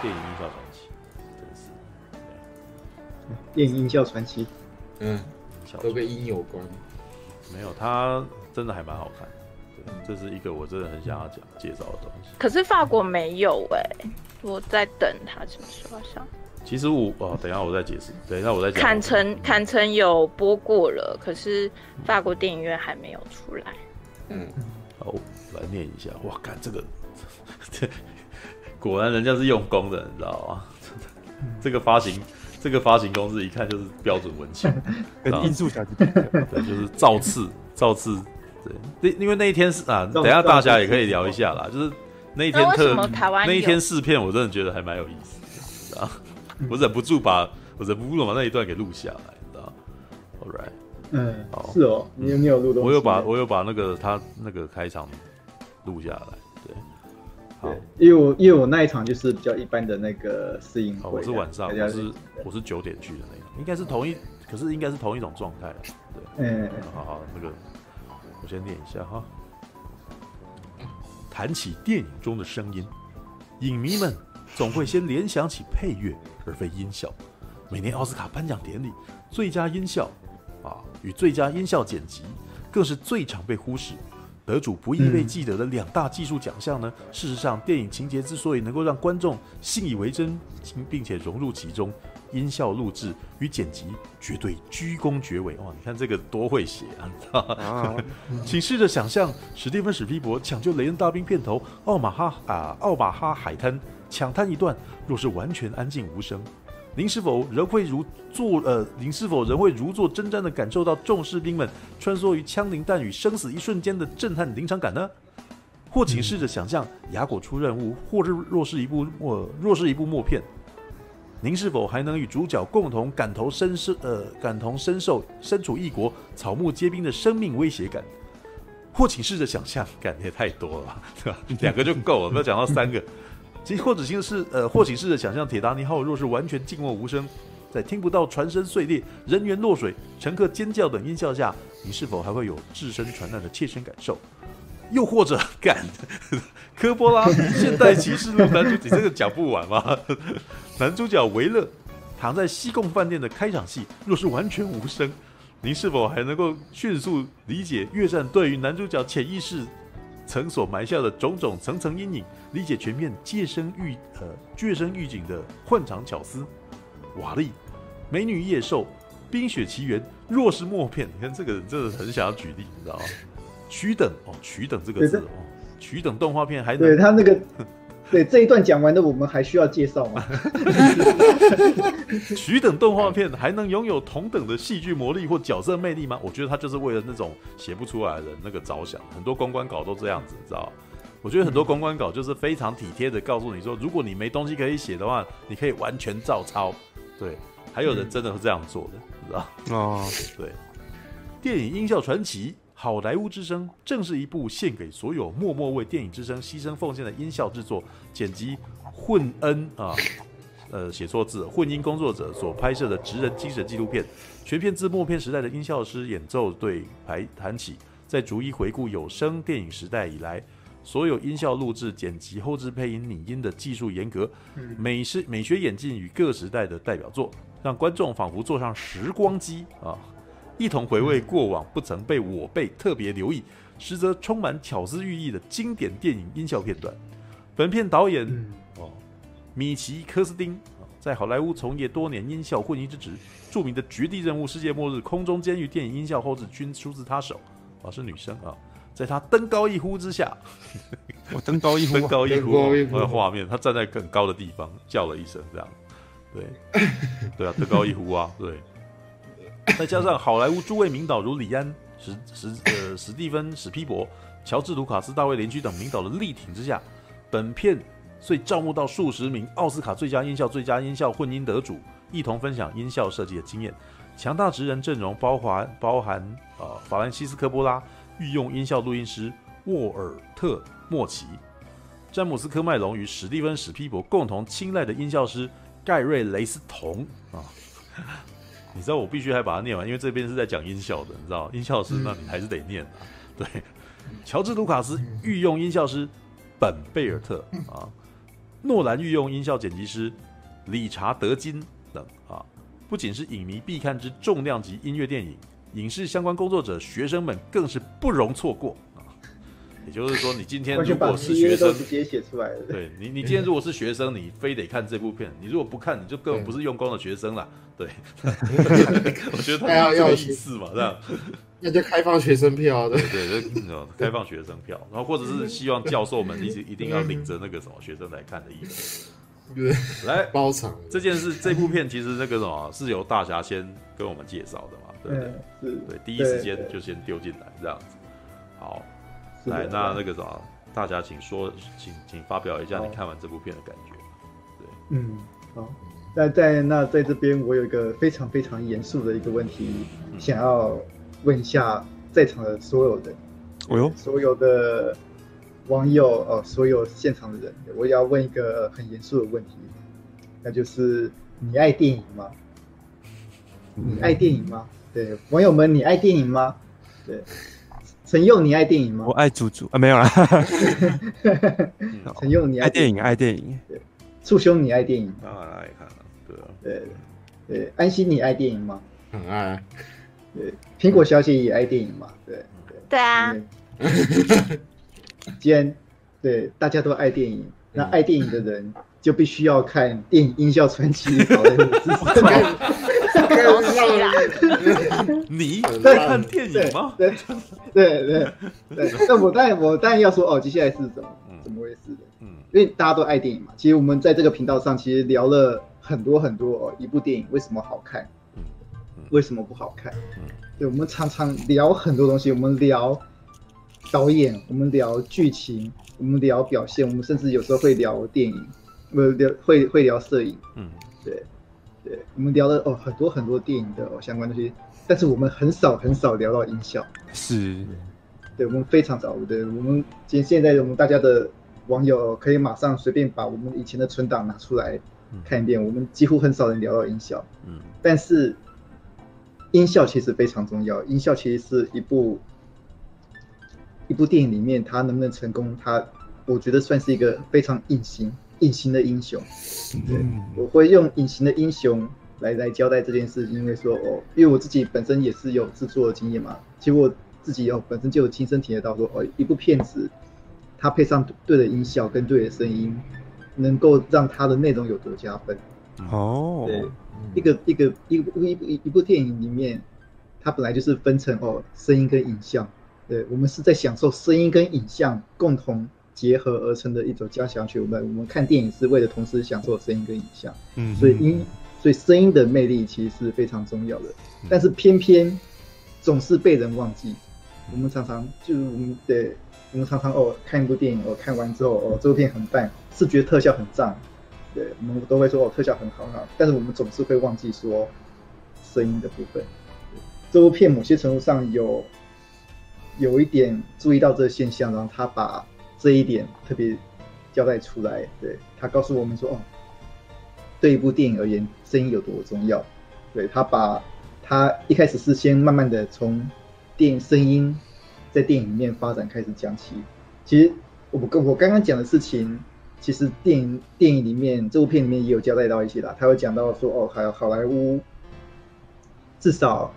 电影音效传奇，真是。电影音效传奇，嗯，都跟音有关。没有，它真的还蛮好看。对，这是一个我真的很想要讲介绍的东西。可是法国没有哎、欸，我在等它什么时候上。其实我哦，等一下我再解释。等一下我再讲。坎城坎城有播过了，可是法国电影院还没有出来。嗯，好，来念一下。哇，看这个，这 果然人家是用功的，你知道吗？这个发行，这个发行公司一看就是标准文青，跟音速小对，就是造次造次。对，那因为那一天是啊，等一下大家也可以聊一下啦。就是那一天特那一天试片，我真的觉得还蛮有意思的，啊。我忍不住把我忍不住把那一段给录下来，你知道？All right，嗯，好，是哦，你有你有录的，我有把我有把那个他那个开场录下来，对，因为我因为我那一场就是比较一般的那个试映会，我是晚上，我是我是九点去的那个，应该是同一，可是应该是同一种状态，对，嗯，好好那个，我先念一下哈，谈起电影中的声音，影迷们总会先联想起配乐。而非音效。每年奥斯卡颁奖典礼，最佳音效啊与最佳音效剪辑，更是最常被忽视。得主不易被记得的两大技术奖项呢？事实上，电影情节之所以能够让观众信以为真，并且融入其中，音效录制与剪辑绝对居功厥伟。哇，你看这个多会写啊！啊 请试着想象，史蒂芬史皮博抢救雷恩大兵片头奥马哈啊奥马哈海滩。抢滩一段，若是完全安静无声，您是否仍会如坐呃，您是否仍会如坐针毡的感受到众士兵们穿梭于枪林弹雨、生死一瞬间的震撼临场感呢？或请试着想象，亚果出任务，或是若是一部呃，若是一部默片，您是否还能与主角共同感同身受呃，感同身受身处异国草木皆兵的生命威胁感？或请试着想象，感觉太多了吧，对吧？两个就够了，不要讲到三个。其或者是呃，或许试着想象铁达尼号若是完全静默无声，在听不到船身碎裂、人员落水、乘客尖叫等音效下，你是否还会有置身船难的切身感受？又或者，干科波拉现代启示录男主，你这个讲不完吗？男主角维勒躺在西贡饭店的开场戏，若是完全无声，您是否还能够迅速理解越战对于男主角潜意识曾所埋下的种种层层阴影？理解全面借声预呃借声预警的混场巧思，瓦力、美女野兽、冰雪奇缘，若是默片，你看这个人真的很想要举例，你知道吗？取等哦，取等这个字哦，取等动画片还能对他那个 对这一段讲完的，我们还需要介绍吗？取等动画片还能拥有同等的戏剧魔力或角色魅力吗？我觉得他就是为了那种写不出来的那个着想，很多公关稿都这样子，你知道。我觉得很多公关稿就是非常体贴的告诉你说，如果你没东西可以写的话，你可以完全照抄。对，还有人真的是这样做的，你知道？哦，对。电影音效传奇《好莱坞之声》正是一部献给所有默默为电影之声牺牲奉献的音效制作、剪辑、混恩啊，呃，写错字，混音工作者所拍摄的职人精神纪录片。全片自默片时代的音效师演奏队排谈起，在逐一回顾有声电影时代以来。所有音效录制、剪辑、后置配音、拟音的技术严格，美式美学演进与各时代的代表作，让观众仿佛坐上时光机啊，一同回味过往不曾被我辈特别留意，实则充满巧思寓意的经典电影音效片段。本片导演哦，米奇科斯丁在好莱坞从业多年，音效混音之职，著名的《绝地任务》、《世界末日》、《空中监狱》电影音效后置均出自他手啊，是女生啊。在他登高一呼之下，我登高一呼，登高一呼，我的画面，他站在更高的地方叫了一声，这样，对，对啊，登高一呼啊，对。再加上好莱坞诸位名导如李安、史史呃史蒂芬史匹伯、乔治卢卡斯、大卫林居等名导的力挺之下，本片遂招募到数十名奥斯卡最佳音效、最佳音效混音得主，一同分享音效设计的经验。强大职人阵容包含包含、呃、法兰西斯科波拉。御用音效录音师沃尔特·莫奇、詹姆斯·科麦隆与史蒂芬·史匹伯共同青睐的音效师盖瑞·雷斯同啊，你知道我必须还把它念完，因为这边是在讲音效的，你知道音效师，那你还是得念啊。对，乔治·卢卡斯御用音效师本·贝尔特啊，诺兰御用音效剪辑师理查德金等啊，不仅是影迷必看之重量级音乐电影，影视相关工作者、学生们更是不容错过啊。也就是说，你今天如果是学生，直接写出来的。对你，你今天如果是学生，你非得看这部片，你如果不看，你就根本不是用功的学生了。对，我觉得他要有意思嘛，这样。那就开放学生票，对对，就开放学生票，然后或者是希望教授们一直一定要领着那个什么学生来看的意思。对，来包场这件事，这部片其实那个什么是由大侠先跟我们介绍的嘛，对不对？是，对，第一时间就先丢进来这样子。好，来，那那个什么，大侠请说，请请发表一下你看完这部片的感觉。对，嗯，好，那在那在这边，我有一个非常非常严肃的一个问题，想要。问一下在场的所有人，哦哟，所有的网友哦，所有现场的人，我也要问一个很严肃的问题，那就是你爱电影吗？你爱电影吗？对，网友们，你爱电影吗？对，陈佑，你爱电影吗？我爱祖祖啊，没有啦。陈佑，你爱电影？爱电影。对，促兄，你爱电影？当然爱看了，对啊。对对，安心，你爱电影吗？很爱。对，苹果小姐也爱电影嘛？对对对啊。既然对大家都爱电影，那爱电影的人就必须要看电影音效传奇。你在看电影吗？对对对对。那我当然我当然要说哦，接下来是怎么怎么回事的？嗯，因为大家都爱电影嘛。其实我们在这个频道上其实聊了很多很多哦，一部电影为什么好看。为什么不好看？对，我们常常聊很多东西，我们聊导演，我们聊剧情，我们聊表现，我们甚至有时候会聊电影，不聊会会聊摄影。嗯，对，对，我们聊了哦很多很多电影的哦相关东西，但是我们很少很少聊到音效。是，对，我们非常少。对，我们现现在我们大家的网友可以马上随便把我们以前的存档拿出来看一遍，我们几乎很少人聊到音效。嗯，但是。音效其实非常重要，音效其实是一部一部电影里面它能不能成功，它我觉得算是一个非常隐形隐形的英雄。对，我会用隐形的英雄来来交代这件事，因为说哦，因为我自己本身也是有制作的经验嘛，其实我自己有本身就有亲身体验到说哦，一部片子它配上对的音效跟对的声音，能够让它的内容有多加分。哦，对。一个一个一部一部一部电影里面，它本来就是分成哦声音跟影像，对，我们是在享受声音跟影像共同结合而成的一种交响曲。我们我们看电影是为了同时享受声音跟影像，嗯，所以音所以声音的魅力其实是非常重要的，但是偏偏总是被人忘记。我们常常就是我们对，我们常常哦看一部电影哦看完之后哦这部片很棒，视觉特效很赞。对，我们都会说哦，特效很好很好，但是我们总是会忘记说声音的部分。这部片某些程度上有有一点注意到这个现象，然后他把这一点特别交代出来。对，他告诉我们说哦，对一部电影而言，声音有多重要。对，他把他一开始是先慢慢的从电影声音在电影里面发展开始讲起。其实我跟我刚刚讲的事情。其实电影电影里面这部片里面也有交代到一些啦，他会讲到说哦，还有好莱坞，至少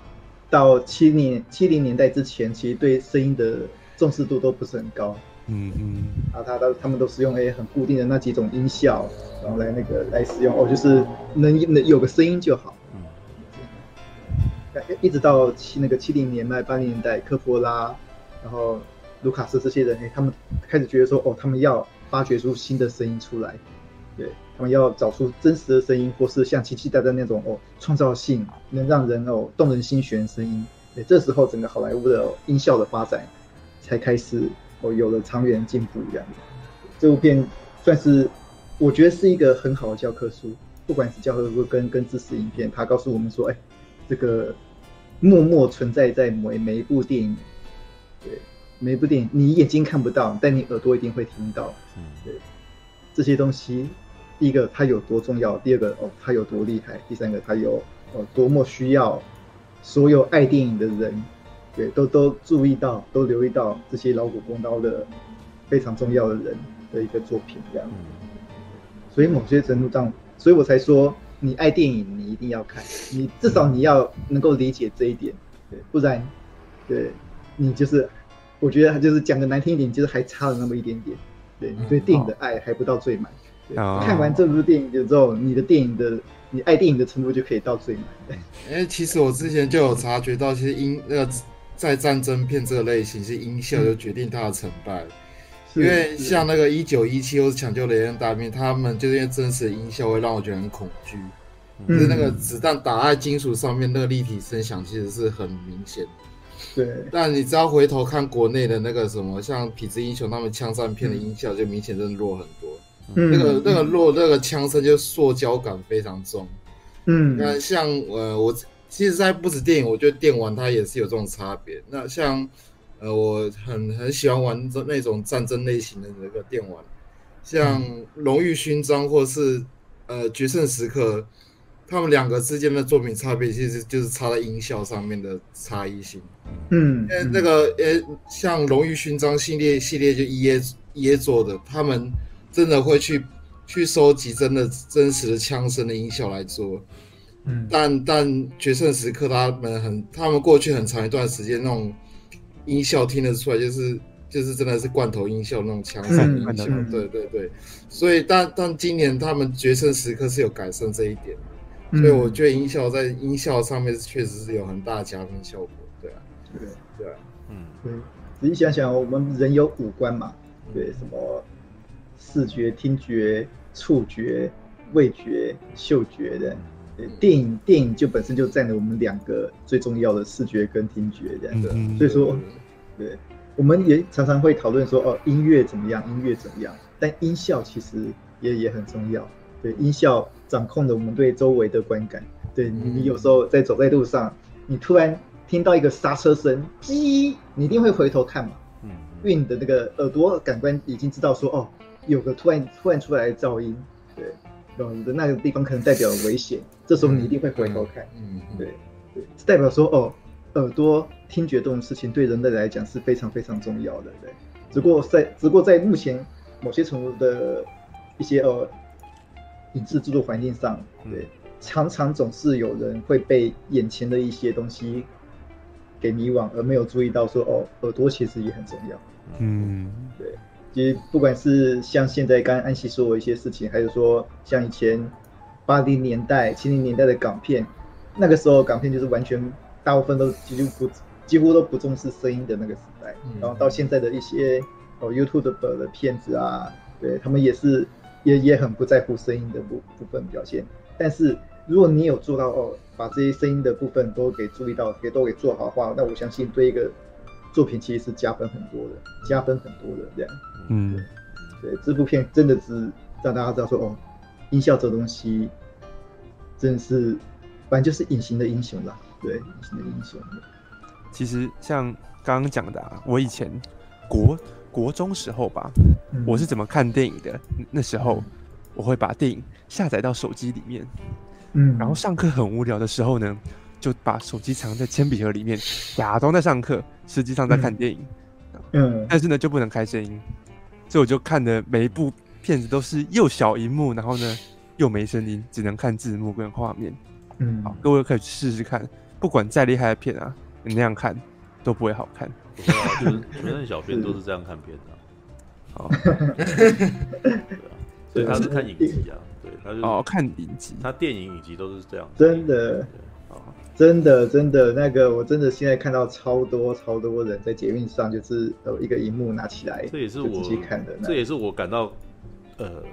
到七零七零年代之前，其实对声音的重视度都不是很高。嗯嗯，啊，他都他们都是用诶很固定的那几种音效，然后来那个来使用哦，就是能能有个声音就好。嗯，一直到七那个七零年代八零年代，科波拉，然后卢卡斯这些人，哎，他们开始觉得说哦，他们要。发掘出新的声音出来，对，他们要找出真实的声音，或是像奇奇代代那种哦，创造性能让人哦动人心弦声音。对，这时候整个好莱坞的音效的发展才开始哦有了长远进步。一样，这部片算是我觉得是一个很好的教科书，不管是教科书跟跟知识影片，它告诉我们说，哎，这个默默存在在每每一部电影，对。每一部电影，你眼睛看不到，但你耳朵一定会听到。嗯，对，这些东西，第一个它有多重要，第二个哦它有多厉害，第三个它有哦多么需要所有爱电影的人，对，都都注意到，都留意到这些劳苦功高的非常重要的人的一个作品，这样。所以某些程度上，所以我才说你爱电影，你一定要看，你至少你要能够理解这一点，对，不然，对，你就是，我觉得他就是讲的难听一点，就是还差了那么一点点，对你对电影的爱还不到最满。哦、看完这部电影之后，你的电影的你爱电影的程度就可以到最满。因 为其实我之前就有察觉到，其实音那个在战争片这个类型，是音效就决定它的成败。因为像那个一九一七或是抢救雷恩大兵，他们就是因为真实的音效会让我觉得很恐惧，嗯、就是那个子弹打在金属上面那个立体声响，其实是很明显。对，但你只要回头看国内的那个什么，像痞子英雄他们枪战片的音效，就明显真的弱很多。嗯、那个那个弱，那个枪声就塑胶感非常重。嗯，那像呃，我其实，在不止电影，我觉得电玩它也是有这种差别。那像呃，我很很喜欢玩这那种战争类型的那个电玩，像《荣誉勋章》或是呃《决胜时刻》，他们两个之间的作品差别，其实就是差在音效上面的差异性。嗯，因为那个呃，像《荣誉勋章》系列系列就 EA EA 做的，他们。真的会去去收集真的真实的枪声的音效来做，嗯，但但决胜时刻他们很，他们过去很长一段时间那种音效听得出来，就是就是真的是罐头音效那种枪声音效，嗯、对对对，所以但但今年他们决胜时刻是有改善这一点，所以我觉得音效在音效上面确实是有很大的加分效果，对啊，对对啊，嗯，对，仔细想想，我们人有五官嘛，对什么？视觉、听觉、触觉、味觉、嗅觉的，对电影电影就本身就占了我们两个最重要的视觉跟听觉这样的，嗯、所以说，对，我们也常常会讨论说，哦，音乐怎么样？音乐怎么样？但音效其实也也很重要，对，音效掌控了我们对周围的观感。对你，你有时候在走在路上，你突然听到一个刹车声，叽，你一定会回头看嘛，嗯，因为你的那个耳朵感官已经知道说，哦。有个突然突然出来的噪音，对，你的那个地方可能代表危险，这时候你一定会回头看，嗯，对，对，代表说哦，耳朵听觉这种事情对人类来讲是非常非常重要的，对。只不过在只不过在目前某些程度的一些呃影视制作环境上，对，常常总是有人会被眼前的一些东西给迷惘，而没有注意到说哦，耳朵其实也很重要，嗯，对。其实不管是像现在刚刚安西说的一些事情，还是说像以前八零年代、七零年代的港片，那个时候港片就是完全大部分都几乎不几乎都不重视声音的那个时代。然后到现在的一些哦 YouTube 的的片子啊，对他们也是也也很不在乎声音的部部分表现。但是如果你有做到哦，把这些声音的部分都给注意到，给都给做好的话，那我相信对一个作品其实是加分很多的，加分很多的这样。嗯，对，这部片真的是让大家知道说，哦，音效这东西真的是，反正就是隐形的英雄啦。对，隐形的英雄。其实像刚刚讲的啊，我以前国国中时候吧，嗯、我是怎么看电影的？那时候我会把电影下载到手机里面，嗯，然后上课很无聊的时候呢，就把手机藏在铅笔盒里面，假装在上课，实际上在看电影。嗯，但是呢，就不能开声音。所以我就看的每一部片子都是又小荧幕，然后呢又没声音，只能看字幕跟画面。嗯，好，各位可以试试看，不管再厉害的片啊，你那样看都不会好看。对啊，就是全是小编都是这样看片的。好，所以他是看影集啊，对，他就哦看影集，他电影影集都是这样，真的。真的，真的，那个我真的现在看到超多超多人在捷运上，就是有一个荧幕拿起来，这也是我看的，这也是我感到，呃，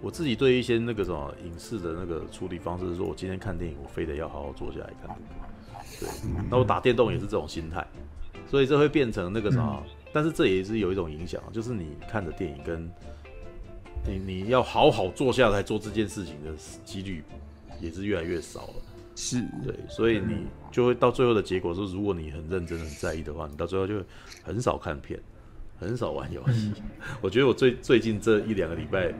我自己对一些那个什么影视的那个处理方式，是说我今天看电影，我非得要好好坐下来看。对，那我打电动也是这种心态，所以这会变成那个什么，嗯、但是这也是有一种影响，就是你看的电影跟你你要好好坐下来做这件事情的几率也是越来越少了。是对，所以你就会到最后的结果是，如果你很认真、很在意的话，你到最后就很少看片，很少玩游戏。嗯、我觉得我最最近这一两个礼拜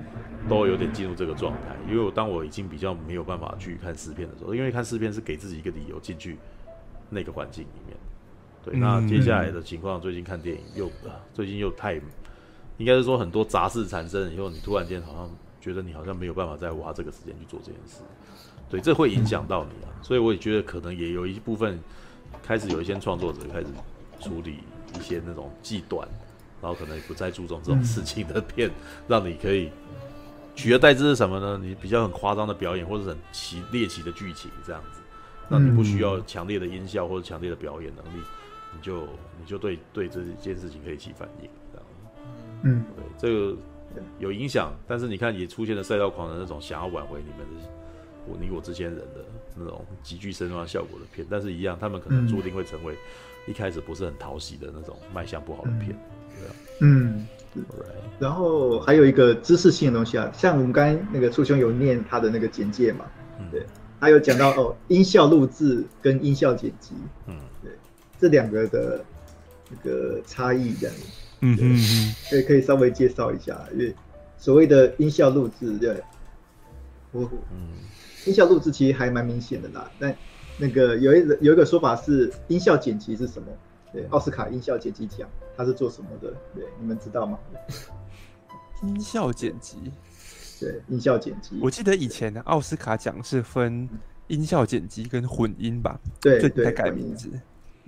都有点进入这个状态，因为我当我已经比较没有办法去看试片的时候，因为看试片是给自己一个理由进去那个环境里面。对，那接下来的情况，最近看电影又最近又太应该是说很多杂事产生以后，你突然间好像觉得你好像没有办法再花这个时间去做这件事，对，这会影响到你啊。所以我也觉得可能也有一部分开始有一些创作者开始处理一些那种极短，然后可能也不再注重这种事情的片，让你可以取而代之是什么呢？你比较很夸张的表演，或者很奇猎奇的剧情这样子，那你不需要强烈的音效或者强烈的表演能力，你就你就对对这件事情可以起反应。嗯，对，这个有影响，但是你看也出现了赛道狂人那种想要挽回你们的我你我之间人的那种极具声光效果的片，但是一样，他们可能注定会成为一开始不是很讨喜的那种卖相不好的片，对啊，嗯，然后还有一个知识性的东西啊，像我们刚才那个初兄有念他的那个简介嘛，对，还有讲到哦，音效录制跟音效剪辑，嗯，对，这两个的那个差异这样子。嗯嗯嗯，可以可以稍微介绍一下，因为所谓的音效录制，对，我嗯，音效录制其实还蛮明显的啦。但那个有一有一个说法是音效剪辑是什么？对，奥斯卡音效剪辑奖它是做什么的？对，你们知道吗？音效剪辑，对，音效剪辑。我记得以前的奥斯卡奖是分音效剪辑跟混音吧？对，对，才改名字。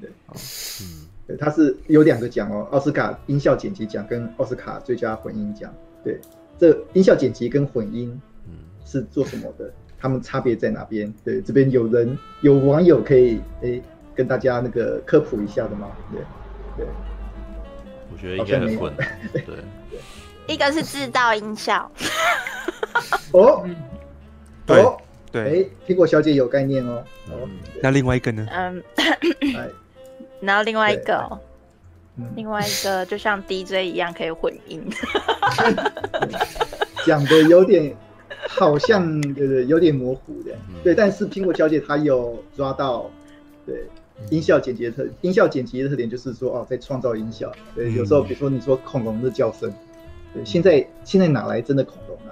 对，嗯。对，它是有两个奖哦，奥斯卡音效剪辑奖跟奥斯卡最佳混音奖。对，这音效剪辑跟混音，嗯，是做什么的？他们差别在哪边？对，这边有人有网友可以诶跟大家那个科普一下的吗？对，对，我觉得应该很混。对，一个是制造音效。哦，对对，哎，苹果小姐有概念哦。哦，那另外一个呢？嗯。然后另外一个，另外一个就像 DJ 一样可以混音，讲的有点好像对对，有点模糊的，对。但是苹果小姐她有抓到，对音效剪辑的特音效剪辑的特点就是说哦，在创造音效。对，有时候比如说你说恐龙的叫声，对，现在现在哪来真的恐龙啊？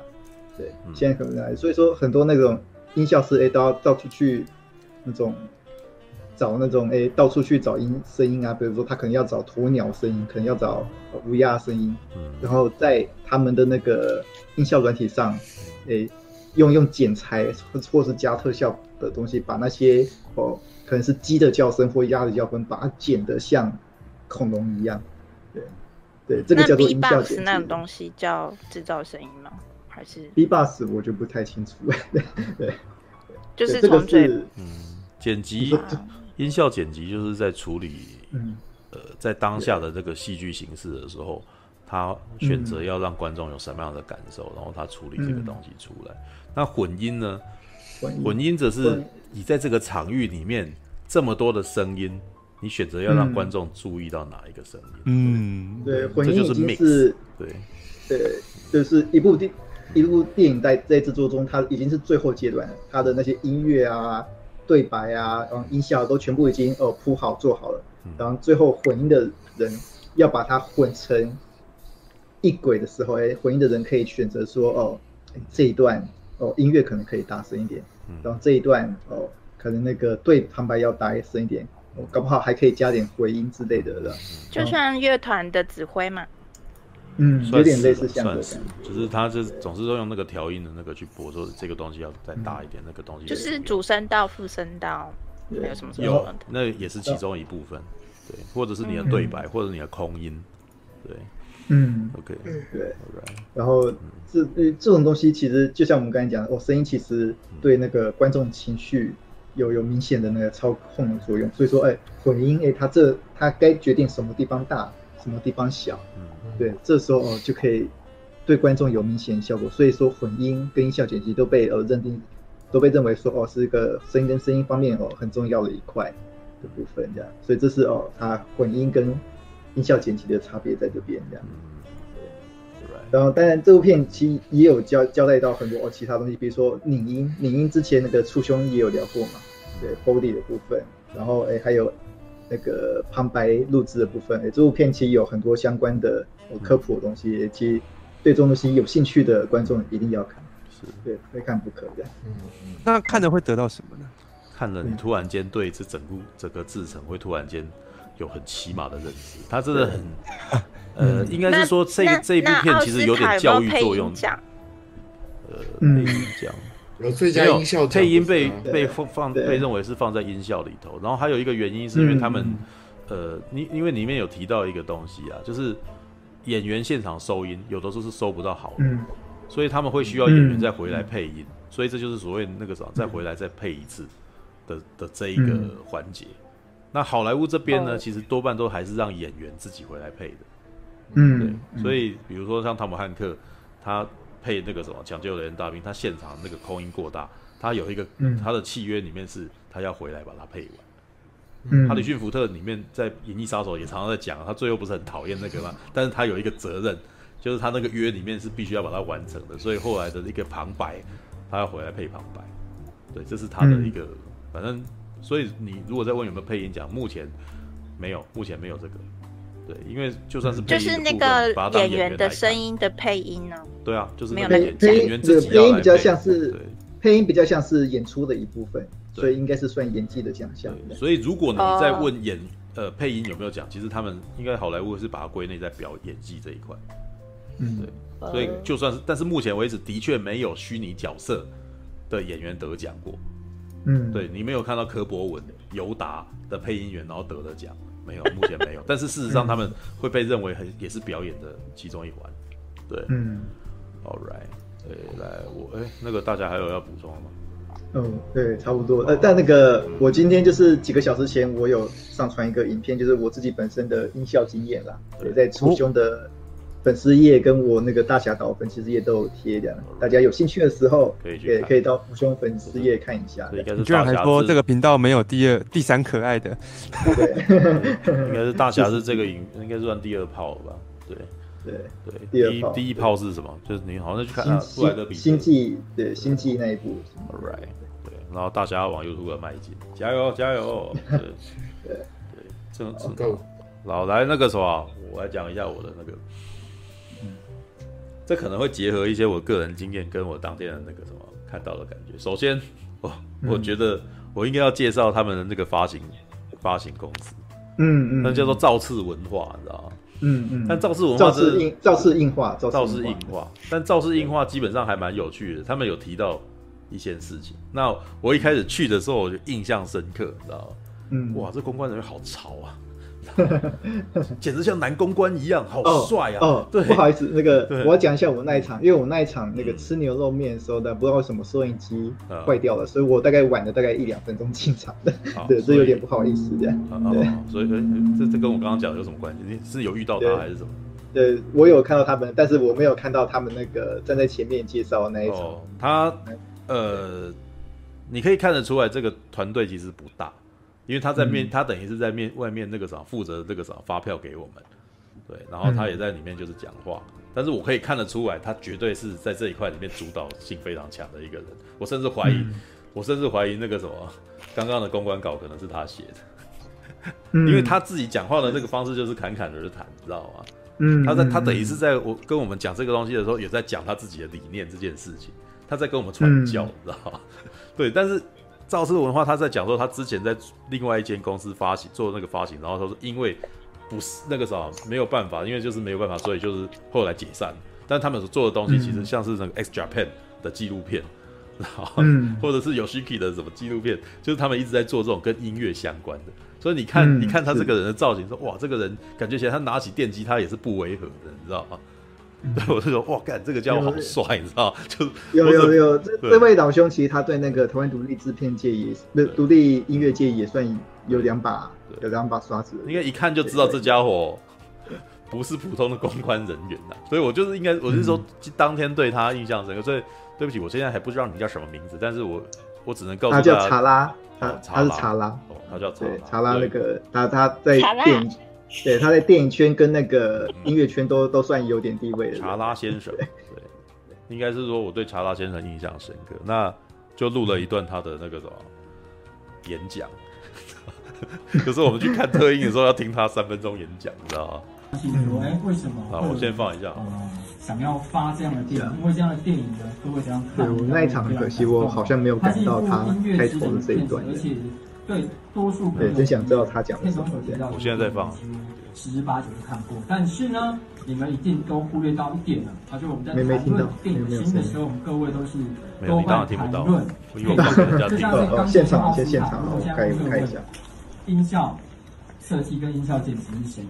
对，现在可能来，所以说很多那种音效师哎都要到处去那种。找那种诶、欸，到处去找音声音啊，比如说他可能要找鸵鸟声音，可能要找乌鸦声音，嗯，然后在他们的那个音效软体上，用用剪裁或或是加特效的东西，把那些哦，可能是鸡的叫声或鸭的叫声，把它剪得像恐龙一样，对，对，这个叫做音效剪辑。那种东西叫制造声音吗？还是 B-Box 我就不太清楚，对，对，就是从这嗯，剪辑。音效剪辑就是在处理，嗯、呃，在当下的这个戏剧形式的时候，他选择要让观众有什么样的感受，然后他处理这个东西出来。嗯、那混音呢？混音则是你在这个场域里面这么多的声音，你选择要让观众注意到哪一个声音？嗯，对，混音就是 mix，对，对，就是一部电一部电影在在制作中，它已经是最后阶段了，它的那些音乐啊。对白啊，然后音效都全部已经哦铺好做好了，然后最后混音的人要把它混成一轨的时候，哎，混音的人可以选择说哦，这一段哦音乐可能可以大声一点，然后这一段哦可能那个对旁白要大声一点，哦搞不好还可以加点回音之类的了，就像乐团的指挥嘛。嗯，有点类似像这样，就是他是总是都用那个调音的那个去播，说这个东西要再大一点，嗯、那个东西就是主声道、副声道，对。没有什么有，那也是其中一部分，对，或者是你的对白，嗯、或者你的空音，对，嗯，OK，对，right. 然后这这种东西其实就像我们刚才讲的，哦，声音其实对那个观众情绪有有明显的那个操控的作用，所以说，哎，混音，哎，它这它该决定什么地方大，什么地方小。嗯。对，这时候哦就可以对观众有明显效果，所以说混音跟音效剪辑都被呃认定，都被认为说哦是一个声音跟声音方面哦很重要的一块的部分这样，所以这是哦它混音跟音效剪辑的差别在这边这样。对，然后当然这部片其实也有交交代到很多哦其他东西，比如说拧音，拧音之前那个簇兄也有聊过嘛，对，Body 的部分，然后哎还有那个旁白录制的部分，哎这部片其实有很多相关的。科普的东西，其实对这种东西有兴趣的观众一定要看，是对，非看不可的。嗯嗯。那看了会得到什么呢？看了你突然间对这整部整个制程会突然间有很起码的认识。他真的很，呃，应该是说这这一部片其实有点教育作用。呃，配音奖有最佳音效，配音被被放放被认为是放在音效里头。然后还有一个原因是因为他们，呃，你因为里面有提到一个东西啊，就是演员现场收音有的时候是收不到好的，所以他们会需要演员再回来配音。所以这就是所谓那个什么再回来再配一次的的这一个环节。那好莱坞这边呢，其实多半都还是让演员自己回来配的。嗯，对。所以比如说像汤姆汉克，他。配那个什么抢救人员大兵，他现场那个空音过大，他有一个、嗯、他的契约里面是他要回来把它配完。嗯，哈里逊福特里面在《银翼杀手》也常常在讲，他最后不是很讨厌那个吗？但是他有一个责任，就是他那个约里面是必须要把它完成的，所以后来的一个旁白，他要回来配旁白。对，这是他的一个，嗯、反正所以你如果再问有没有配音奖，目前没有，目前没有这个。对，因为就算是就是那个演员的声音的配音呢？对啊，就是没有配配音，这个配音比较像是配音比较像是演出的一部分，所以应该是算演技的奖项。所以如果你在问演呃配音有没有奖，其实他们应该好莱坞是把它归类在表演技这一块。嗯，对，所以就算是，但是目前为止的确没有虚拟角色的演员得奖过。嗯，对，你没有看到柯博文、尤达的配音员然后得了奖。没有，目前没有。但是事实上，他们会被认为很也是表演的其中一环。对，嗯，All right，对，来，我哎，那个大家还有要补充吗？嗯，对，差不多。呃，但那个我今天就是几个小时前，我有上传一个影片，就是我自己本身的音效经验啦，对，在初胸的。粉丝页跟我那个大侠岛粉丝页都有贴的，大家有兴趣的时候可以也可以到福兄粉丝页看一下。你居然还说这个频道没有第二、第三可爱的？对，应该是大侠是这个影，应该是算第二炮吧？对对对，第一。第一炮是什么？就是你好像去看布莱德彼特星际，对星际那一部。All right，对，然后大侠要往 YouTube 迈进，加油加油！对对 对，这这够。老来那个什么，我来讲一下我的那个。这可能会结合一些我个人经验跟我当天的那个什么看到的感觉。首先，我我觉得我应该要介绍他们的那个发行发行公司，嗯嗯，那叫做造次文化，你知道吗？嗯嗯。但造次文化是印造次硬化，造次硬化。但造次硬化基本上还蛮有趣的，他们有提到一些事情。那我一开始去的时候，我就印象深刻，你知道吗？嗯，哇，这公关人员好潮啊！简直像男公关一样，好帅啊！哦，对，不好意思，那个我要讲一下我那一场，因为我那一场那个吃牛肉面的时候呢，不知道为什么收音机坏掉了，所以我大概晚了大概一两分钟进场的，对，这有点不好意思这样。对，所以这这跟我刚刚讲的有什么关系？你是有遇到他还是什么？对，我有看到他们，但是我没有看到他们那个站在前面介绍的那一场。他呃，你可以看得出来，这个团队其实不大。因为他在面，嗯、他等于是在面外面那个啥负责这个啥发票给我们，对，然后他也在里面就是讲话，嗯、但是我可以看得出来，他绝对是在这一块里面主导性非常强的一个人。我甚至怀疑，嗯、我甚至怀疑那个什么刚刚的公关稿可能是他写的，嗯、因为他自己讲话的那个方式就是侃侃而谈，你知道吗？嗯，他在他等于是在我跟我们讲这个东西的时候，也在讲他自己的理念这件事情，他在跟我们传教，嗯、你知道吗？对，但是。造次文化，他在讲说，他之前在另外一间公司发行做那个发行，然后他说因为不是那个啥没有办法，因为就是没有办法，所以就是后来解散。但他们所做的东西其实像是那个 X Japan 的纪录片，然后、嗯、或者是 Yoshiki 的什么纪录片，就是他们一直在做这种跟音乐相关的。所以你看，嗯、你看他这个人的造型，说哇，这个人感觉起来他拿起电吉他也是不违和的，你知道吗？对，我就说哇，干这个家伙好帅，你知道？就有有有，这这位老兄其实他对那个台湾独立制片界也是，不独立音乐界也算有两把，有两把刷子。应该一看就知道这家伙不是普通的公关人员呐。所以我就是应该，我是说当天对他印象深刻。所以对不起，我现在还不知道你叫什么名字，但是我我只能告诉他，他叫查拉，他他是查拉，哦，他叫查拉，查拉那个他他在电影。对，他在电影圈跟那个音乐圈都、嗯、都算有点地位的。查拉先生，对，对，应该是说我对查拉先生印象深刻，那就录了一段他的那个什么演讲。可是我们去看特映的时候，要听他三分钟演讲，你知道吗？哎，为什么？啊，我先放一下。嗯，想要发这样的电影，因为这样的电影呢，都会这样看。对，我那一场很可惜，我好像没有赶到他开头的这一段。而且对多数对，真想知道他讲的什么。我现在在放，十之八九都看过。但是呢，你们一定都忽略到一点了，啊，就我们在谈论电影新的时候，我们各位都是都会谈论。就像是刚才奥斯卡，我现在问一下，音效设计跟音效剪辑是谁？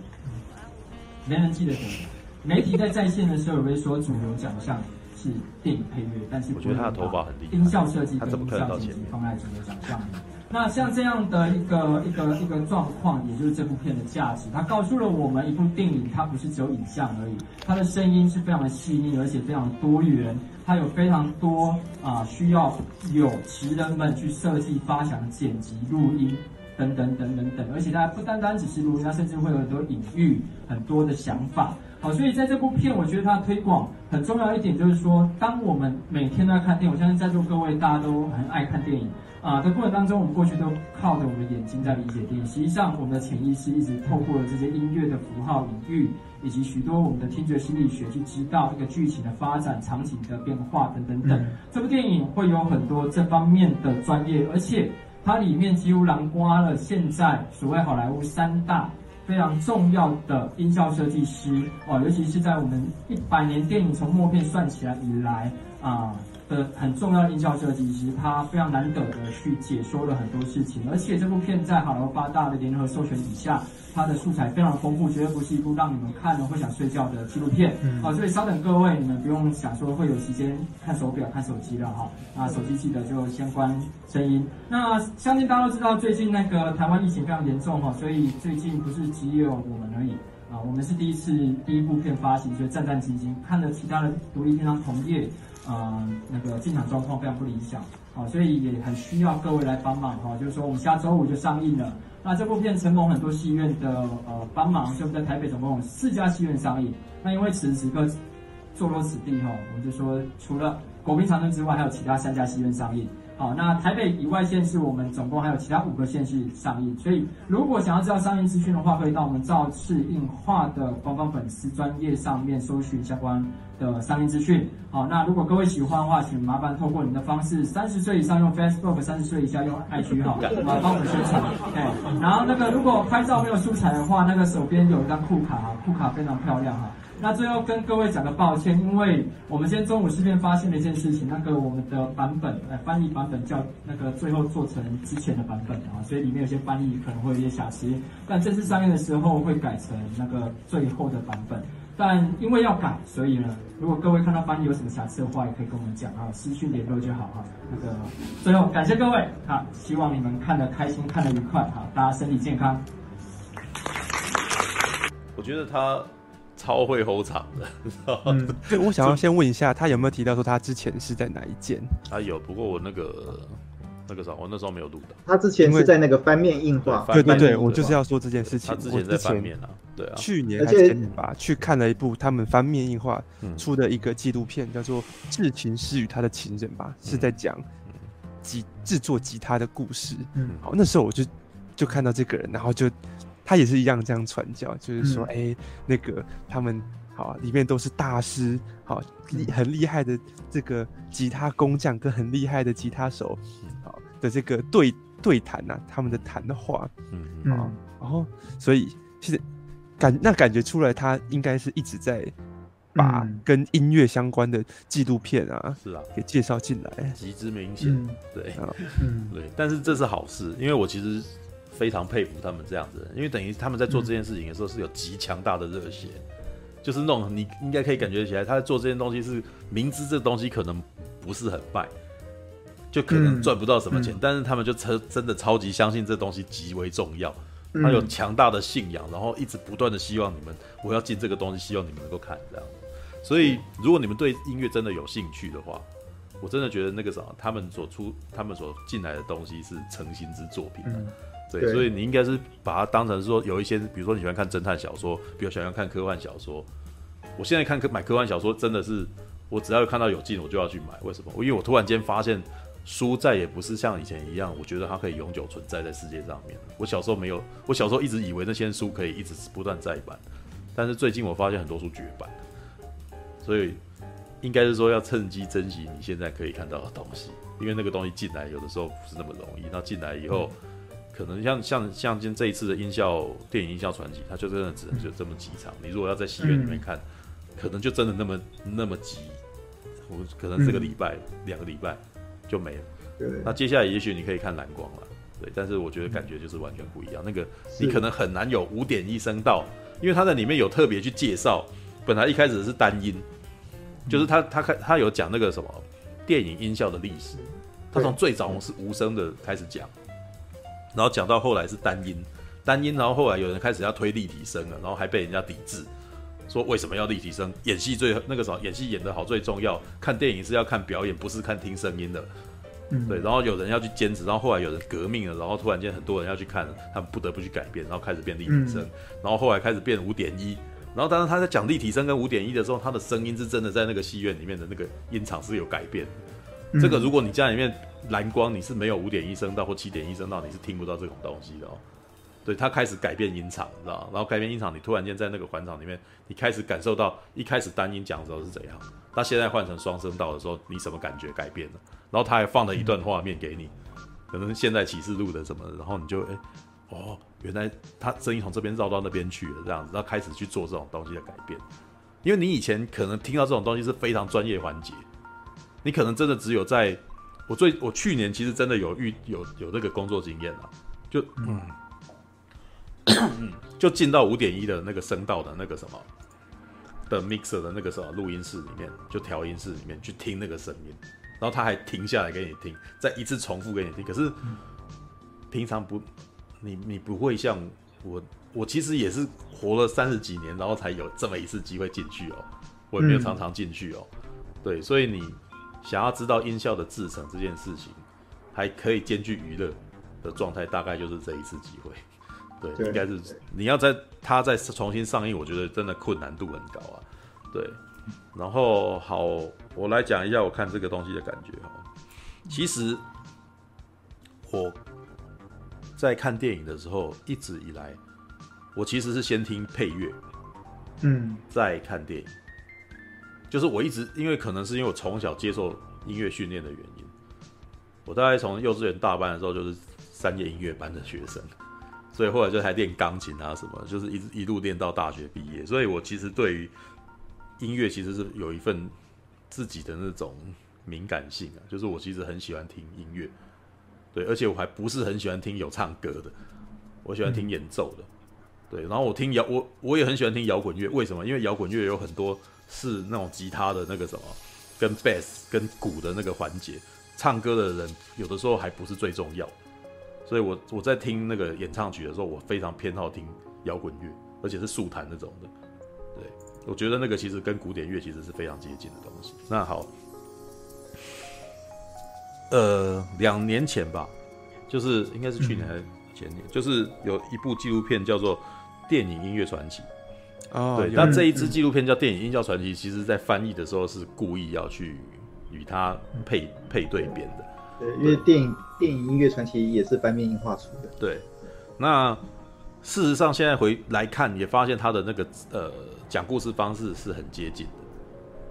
没人记得什么？媒体在在线的时候，有没有说主流奖项是电影配乐？但是我觉得他的头发很厉害。音效设计跟音效剪辑放在主流奖项里。那像这样的一个一个一个状况，也就是这部片的价值。它告诉了我们，一部电影它不是只有影像而已，它的声音是非常的细腻，而且非常多元。它有非常多啊、需要有职人们去设计、发想、剪辑、录音。等等等等等，而且它不单单只是录音，它甚至会有很多隐喻、很多的想法。好，所以在这部片，我觉得它推广很重要一点就是说，当我们每天都在看电影，我相信在座各位大家都很爱看电影啊。在过程当中，我们过去都靠着我们的眼睛在理解电影，实际上我们的潜意识一直透过了这些音乐的符号、隐喻，以及许多我们的听觉心理学去知道一个剧情的发展、场景的变化等等等。这部电影会有很多这方面的专业，而且。它里面几乎囊括了现在所谓好莱坞三大非常重要的音效设计师哦，尤其是在我们一百年电影从默片算起来以来啊。的很重要的音效设计师，他非常难得的去解说了很多事情，而且这部片在好莱坞八大的联合授权底下，它的素材非常丰富，绝对不是一部让你们看了会想睡觉的纪录片。好、所以稍等各位，你们不用想说会有时间看手表、看手机了哈。那手机记得就先关声音。那相信大家都知道，最近那个台湾疫情非常严重哈，所以最近不是只有我们而已啊，我们是第一次第一部片发行，所以战战兢兢，看了其他的独立片商同业。啊，那个进场状况非常不理想，好，所以也很需要各位来帮忙哈。就是说，我们下周五就上映了。那这部片承蒙很多戏院的呃帮忙，就在台北总共有四家戏院上映。那因为此时此刻坐落此地哈，我们就说除了国宾长春之外，还有其他三家戏院上映。好，那台北以外县市，我们总共还有其他五个县市上映。所以，如果想要知道上映资讯的话，可以到我们赵氏映画的官方粉丝专业上面搜寻相关的上映资讯。好，那如果各位喜欢的话，请麻烦透过您的方式，三十岁以上用 Facebook，三十岁以下用 IG 好，啊，帮我们宣传。哎，然后那个如果拍照没有素材的话，那个手边有一张酷卡啊，酷卡非常漂亮哈。那最后跟各位讲个抱歉，因为我们今天中午顺便发现了一件事情，那个我们的版本，呃，翻译版本叫那个最后做成之前的版本啊，所以里面有些翻译可能会有些瑕疵，但正式上映的时候会改成那个最后的版本。但因为要改，所以呢，如果各位看到翻译有什么瑕疵的话，也可以跟我们讲啊，私讯联络就好哈。那个最后感谢各位哈，希望你们看得开心，看得愉快哈，大家身体健康。我觉得他。超会 hold 场的，嗯，对，我想要先问一下，他有没有提到说他之前是在哪一间？他有，不过我那个那个啥，我那时候没有录的。他之前是在那个翻面映画，对对对，我就是要说这件事情。他之前在翻面啊，对啊，去年还是前年吧，去看了一部他们翻面映画出的一个纪录片，叫做《至情师与他的情人》吧，是在讲吉制作吉他的故事。嗯，好，那时候我就就看到这个人，然后就。他也是一样这样传教，就是说，哎、嗯欸，那个他们好，里面都是大师，好厉很厉害的这个吉他工匠跟很厉害的吉他手，好的这个对对谈呐，他们的谈的话，嗯。嗯，然后，然后所以其实感那感觉出来，他应该是一直在把跟音乐相关的纪录片啊，是啊，给介绍进来，极之明显，嗯、对，嗯，对，但是这是好事，因为我其实。非常佩服他们这样子，因为等于他们在做这件事情的时候是有极强大的热血，嗯、就是那种你应该可以感觉起来，他在做这件东西是明知这东西可能不是很卖，就可能赚不到什么钱，嗯、但是他们就真真的超级相信这东西极为重要，他有强大的信仰，然后一直不断的希望你们，我要进这个东西，希望你们能够看这样。所以如果你们对音乐真的有兴趣的话，我真的觉得那个什么，他们所出他们所进来的东西是诚心之作品。嗯对，所以你应该是把它当成是说有一些，比如说你喜欢看侦探小说，比如喜欢看科幻小说。我现在看科买科幻小说真的是，我只要有看到有劲我就要去买。为什么？因为我突然间发现书再也不是像以前一样，我觉得它可以永久存在在世界上面。我小时候没有，我小时候一直以为那些书可以一直不断再版，但是最近我发现很多书绝版。所以应该是说要趁机珍惜你现在可以看到的东西，因为那个东西进来有的时候不是那么容易。那进来以后。可能像像像今这一次的音效电影音效传奇，它就真的只能就这么几场。你如果要在戏院里面看，可能就真的那么那么急，我可能这个礼拜两个礼拜就没了。那接下来也许你可以看蓝光了，对，但是我觉得感觉就是完全不一样。那个你可能很难有五点一声道，因为它在里面有特别去介绍，本来一开始是单音，就是他他开他有讲那个什么电影音效的历史，他从最早是无声的开始讲，然后讲到后来是单音，单音，然后后来有人开始要推立体声了，然后还被人家抵制，说为什么要立体声？演戏最那个什么演戏演得好最重要，看电影是要看表演，不是看听声音的。对，然后有人要去坚持，然后后来有人革命了，然后突然间很多人要去看，他们不得不去改变，然后开始变立体声，嗯、然后后来开始变五点一，然后当然他在讲立体声跟五点一的时候，他的声音是真的在那个戏院里面的那个音场是有改变的。嗯、这个如果你家里面蓝光你是没有五点一声道或七点一声道，你是听不到这种东西的哦。对，他开始改变音场，你知道，然后改变音场，你突然间在那个环场里面，你开始感受到一开始单音讲的时候是怎样，那现在换成双声道的时候，你什么感觉改变了？然后他还放了一段画面给你，可能现在启示录的什么，然后你就哎，哦，原来他声音从这边绕到那边去了，这样子，然后开始去做这种东西的改变。因为你以前可能听到这种东西是非常专业环节，你可能真的只有在，我最我去年其实真的有遇有有这个工作经验了，就嗯，就进到五点一的那个声道的那个什么的 mixer 的那个什么录音室里面，就调音室里面去听那个声音。然后他还停下来给你听，再一次重复给你听。可是平常不，你你不会像我，我其实也是活了三十几年，然后才有这么一次机会进去哦。我也没有常常进去哦。对，所以你想要知道音效的制成这件事情，还可以兼具娱乐的状态，大概就是这一次机会。对，应该是你要在它再重新上映，我觉得真的困难度很高啊。对。然后好，我来讲一下我看这个东西的感觉哈。其实我在看电影的时候，一直以来，我其实是先听配乐，嗯，再看电影。就是我一直因为可能是因为我从小接受音乐训练的原因，我大概从幼稚园大班的时候就是三叶音乐班的学生，所以后来就还练钢琴啊什么，就是一一路练到大学毕业。所以我其实对于音乐其实是有一份自己的那种敏感性啊，就是我其实很喜欢听音乐，对，而且我还不是很喜欢听有唱歌的，我喜欢听演奏的，对，然后我听摇我我也很喜欢听摇滚乐，为什么？因为摇滚乐有很多是那种吉他的那个什么，跟 bass 跟鼓的那个环节，唱歌的人有的时候还不是最重要，所以我我在听那个演唱曲的时候，我非常偏好听摇滚乐，而且是速弹那种的。对我觉得那个其实跟古典乐其实是非常接近的东西。那好，呃，两年前吧，就是应该是去年还是前年，就是有一部纪录片叫做《电影音乐传奇》。哦，对，那这一支纪录片叫《电影音效传奇》，其实在翻译的时候是故意要去与它配配对编的。对，因为电影电影音乐传奇也是翻面音画出的。对，那事实上现在回来看，也发现它的那个呃。讲故事方式是很接近的，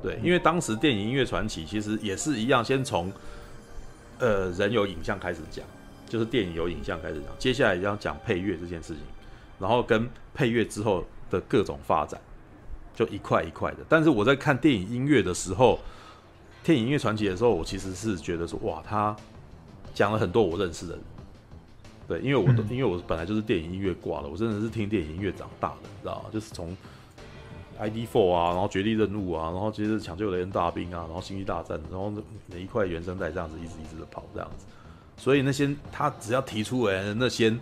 对，因为当时电影音乐传奇其实也是一样，先从呃人有影像开始讲，就是电影有影像开始讲，接下来要讲配乐这件事情，然后跟配乐之后的各种发展，就一块一块的。但是我在看电影音乐的时候，电影音乐传奇的时候，我其实是觉得说，哇，他讲了很多我认识的人，对，因为我都因为我本来就是电影音乐挂了，我真的是听电影音乐长大的，你知道吗？就是从 ID Four 啊，然后绝地任务啊，然后接着抢救雷恩大兵啊，然后星际大战，然后每一块原声带这样子一直一直的跑这样子，所以那些他只要提出来的那些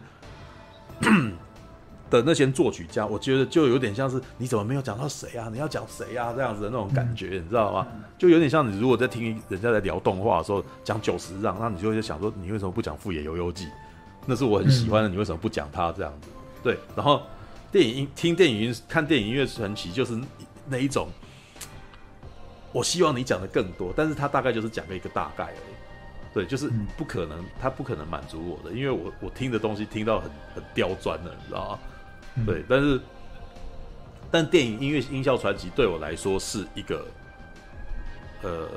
的那些作曲家，我觉得就有点像是你怎么没有讲到谁啊？你要讲谁啊？这样子的那种感觉，你知道吗？就有点像你如果在听人家在聊动画的时候讲九十让，那你就会想说你为什么不讲富野悠悠记？那是我很喜欢的，你为什么不讲他这样子？对，然后。电影音听电影音看电影音乐传奇就是那一种，我希望你讲的更多，但是他大概就是讲了一个大概而已，对，就是不可能，他不可能满足我的，因为我我听的东西听到很很刁钻的，你知道吗？对，但是但电影音乐音效传奇对我来说是一个，呃，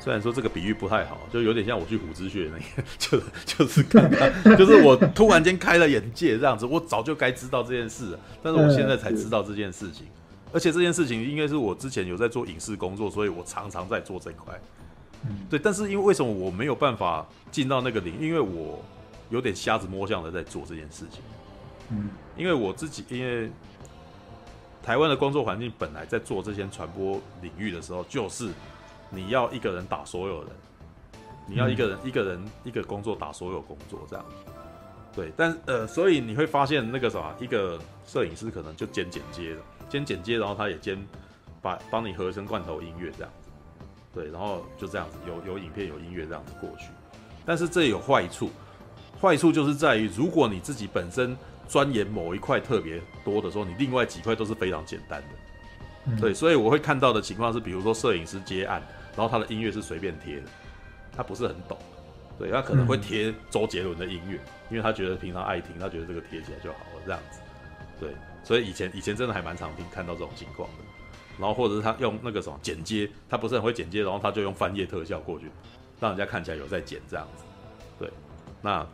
虽然说这个比喻不太好，就有点像我去虎之穴那个，就就是刚刚，就是我突然间开了眼界这样子。我早就该知道这件事了，但是我现在才知道这件事情。而且这件事情应该是我之前有在做影视工作，所以我常常在做这块。对，但是因为为什么我没有办法进到那个领域？因为我有点瞎子摸象的在做这件事情。嗯，因为我自己因为台湾的工作环境本来在做这些传播领域的时候，就是你要一个人打所有人，你要一个人一个人一个工作打所有工作这样子。对，但呃，所以你会发现那个什么，一个摄影师可能就兼剪接的，兼剪接，然后他也兼把帮你合成罐头音乐这样子。对，然后就这样子，有有影片有音乐这样子过去，但是这有坏处，坏处就是在于，如果你自己本身钻研某一块特别多的时候，你另外几块都是非常简单的。嗯、对，所以我会看到的情况是，比如说摄影师接案，然后他的音乐是随便贴的，他不是很懂，对，他可能会贴周杰伦的音乐，因为他觉得平常爱听，他觉得这个贴起来就好了这样子。对，所以以前以前真的还蛮常听看到这种情况的。然后或者是他用那个什么剪接，他不是很会剪接，然后他就用翻页特效过去，让人家看起来有在剪这样子。对，那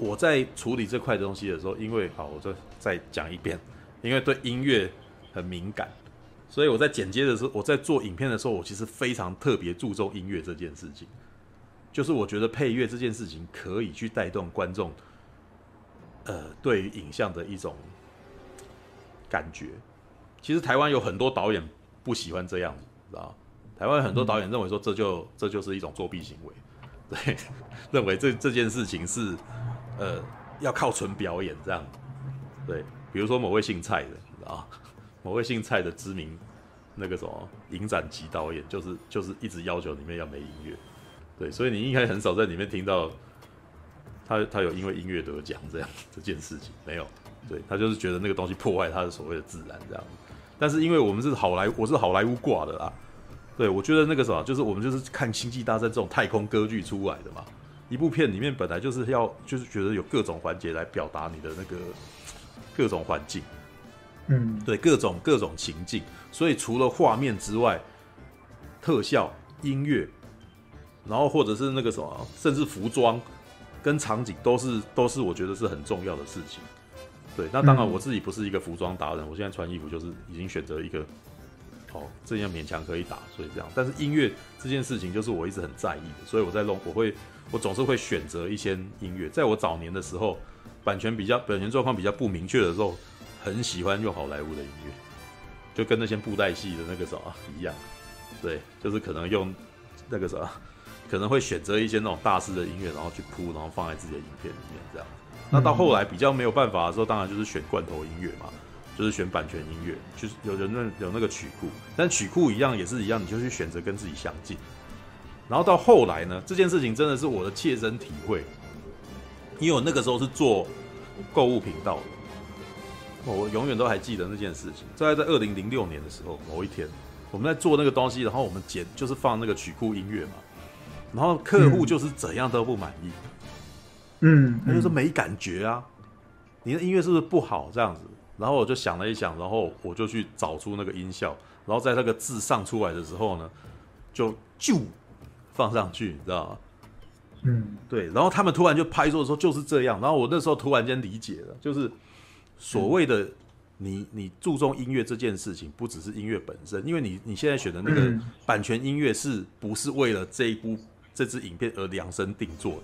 我在处理这块东西的时候，因为好，我就再讲一遍，因为对音乐很敏感，所以我在剪接的时候，我在做影片的时候，我其实非常特别注重音乐这件事情。就是我觉得配乐这件事情可以去带动观众，呃，对于影像的一种感觉。其实台湾有很多导演不喜欢这样子，知道？台湾很多导演认为说，这就这就是一种作弊行为，对，认为这这件事情是呃要靠纯表演这样，对，比如说某位姓蔡的，啊？某位姓蔡的知名那个什么影展级导演，就是就是一直要求里面要没音乐，对，所以你应该很少在里面听到他他有因为音乐得奖这样这件事情没有，对，他就是觉得那个东西破坏他的所谓的自然这样。但是因为我们是好莱坞，我是好莱坞挂的啦，对，我觉得那个什么，就是我们就是看《星际大战》这种太空歌剧出来的嘛。一部片里面本来就是要，就是觉得有各种环节来表达你的那个各种环境，嗯，对，各种各种情境。所以除了画面之外，特效、音乐，然后或者是那个什么，甚至服装跟场景，都是都是我觉得是很重要的事情。对，那当然我自己不是一个服装达人，我现在穿衣服就是已经选择一个，哦，这样勉强可以打，所以这样。但是音乐这件事情就是我一直很在意的，所以我在弄，我会，我总是会选择一些音乐。在我早年的时候，版权比较版权状况比较不明确的时候，很喜欢用好莱坞的音乐，就跟那些布袋戏的那个什么一样，对，就是可能用那个什么，可能会选择一些那种大师的音乐，然后去铺，然后放在自己的影片里面这样。那到后来比较没有办法的时候，当然就是选罐头音乐嘛，就是选版权音乐，就是有人那有那个曲库，但曲库一样也是一样，你就去选择跟自己相近。然后到后来呢，这件事情真的是我的切身体会，因为我那个时候是做购物频道的，我永远都还记得那件事情。在在二零零六年的时候，某一天我们在做那个东西，然后我们剪就是放那个曲库音乐嘛，然后客户就是怎样都不满意。嗯，他就说没感觉啊，你的音乐是不是不好这样子？然后我就想了一想，然后我就去找出那个音效，然后在那个字上出来的时候呢，就就放上去，你知道吗？嗯，对。然后他们突然就拍出的时候就是这样，然后我那时候突然间理解了，就是所谓的你你注重音乐这件事情，不只是音乐本身，因为你你现在选的那个版权音乐是不是为了这一部这支影片而量身定做的？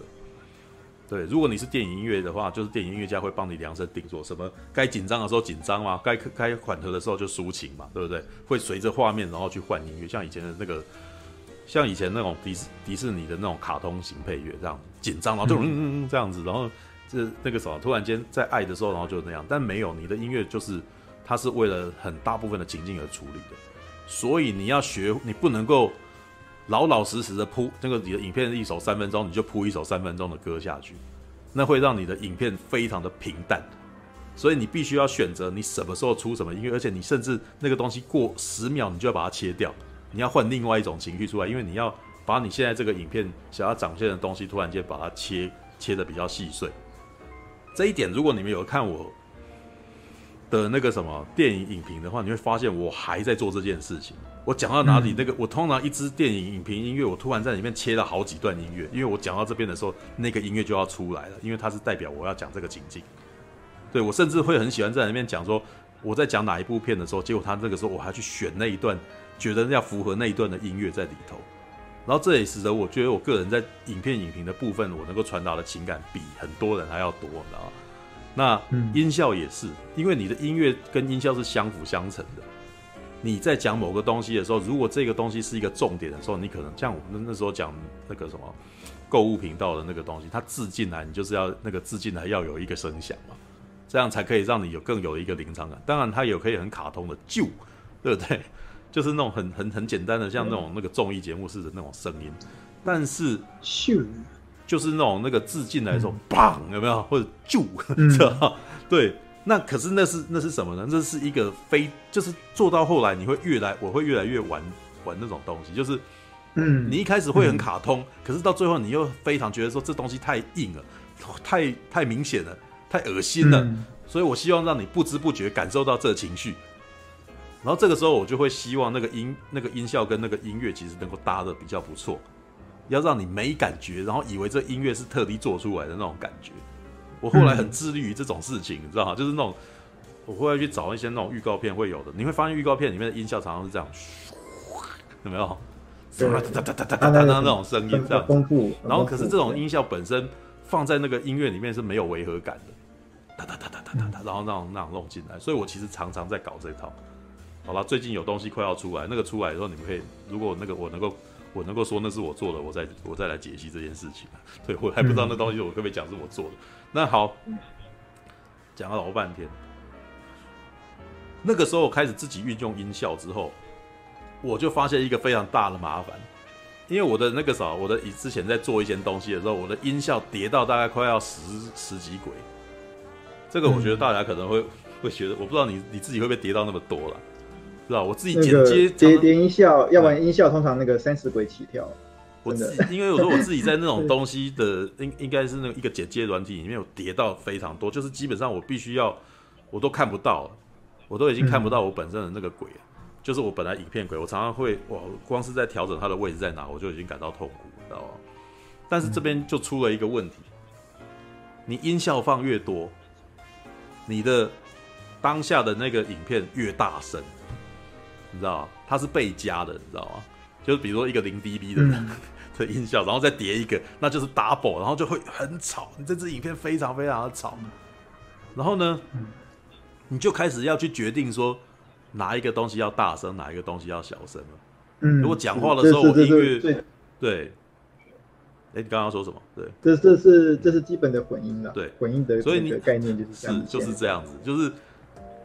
对，如果你是电影音乐的话，就是电影音乐家会帮你量身定做，什么该紧张的时候紧张嘛，该该缓和的时候就抒情嘛，对不对？会随着画面然后去换音乐，像以前的那个，像以前那种迪士迪士尼的那种卡通型配乐，这样紧张，然后就嗯嗯嗯这样子，然后这那个什么，突然间在爱的时候，然后就那样，但没有你的音乐就是它是为了很大部分的情境而处理的，所以你要学，你不能够。老老实实的铺那个你的影片一首三分钟，你就铺一首三分钟的歌下去，那会让你的影片非常的平淡。所以你必须要选择你什么时候出什么音乐，而且你甚至那个东西过十秒，你就要把它切掉，你要换另外一种情绪出来，因为你要把你现在这个影片想要展现的东西，突然间把它切切的比较细碎。这一点，如果你们有看我的那个什么电影影评的话，你会发现我还在做这件事情。我讲到哪里，那个我通常一支电影影评音乐，我突然在里面切了好几段音乐，因为我讲到这边的时候，那个音乐就要出来了，因为它是代表我要讲这个情境。对，我甚至会很喜欢在里面讲说我在讲哪一部片的时候，结果他这个时候我还去选那一段，觉得要符合那一段的音乐在里头。然后这也使得我觉得我个人在影片影评的部分，我能够传达的情感比很多人还要多，你知道？那音效也是，因为你的音乐跟音效是相辅相成的。你在讲某个东西的时候，如果这个东西是一个重点的时候，你可能像我们那时候讲那个什么购物频道的那个东西，它字进来，你就是要那个字进来要有一个声响嘛，这样才可以让你有更有一个临场感。当然，它也可以很卡通的啾，对不对？就是那种很很很简单的，像那种那个综艺节目似的那种声音，但是咻，就是那种那个字进来的时候，砰，有没有？或者啾，知道？对，那可是那是那是什么呢？这是一个非，就是做到后来你会越来，我会越来越玩玩那种东西，就是，嗯，你一开始会很卡通，可是到最后你又非常觉得说这东西太硬了，太太明显了，太恶心了，所以我希望让你不知不觉感受到这情绪。然后这个时候我就会希望那个音、那个音效跟那个音乐其实能够搭的比较不错，要让你没感觉，然后以为这音乐是特地做出来的那种感觉。我后来很致力于这种事情，你知道吗？就是那种我后来去找一些那种预告片会有的，你会发现预告片里面的音效常常是这样，有没有？哒哒哒哒哒哒哒那种声音这样。然后可是这种音效本身放在那个音乐里面是没有违和感的，哒哒哒哒哒哒，然后那种那种弄进来，所以我其实常常在搞这一套。好了，最近有东西快要出来，那个出来的时候，你们可以，如果那个我能够，我能够说那是我做的，我再我再来解析这件事情。对，我还不知道那东西我可不可以讲是我做的。那好，讲了老半天，那个时候我开始自己运用音效之后，我就发现一个非常大的麻烦，因为我的那个啥，我的以之前在做一些东西的时候，我的音效叠到大概快要十十几轨，这个我觉得大家可能会会觉得，我不知道你你自己会不会叠到那么多了。是吧？我自己剪接叠叠音效，要不然音效通常那个三十轨起跳。我自己因为有时候我自己在那种 东西的应应该是那个一个剪接软体里面有叠到非常多，就是基本上我必须要我都看不到，我都已经看不到我本身的那个鬼，嗯、就是我本来影片鬼，我常常会哇，光是在调整它的位置在哪，我就已经感到痛苦，知道吗？但是这边就出了一个问题，你音效放越多，你的当下的那个影片越大声。你知道它是被加的，你知道吗？就是比如说一个零 dB 的、嗯、的音效，然后再叠一个，那就是 double，然后就会很吵。你这支影片非常非常的吵。然后呢，嗯、你就开始要去决定说哪一个东西要大声，哪一个东西要小声了。嗯，如果讲话的时候我音乐对，哎，你刚刚说什么？对，这这是这是基本的混音了。对，混音的所以你的概念就是是就是这样子，就是。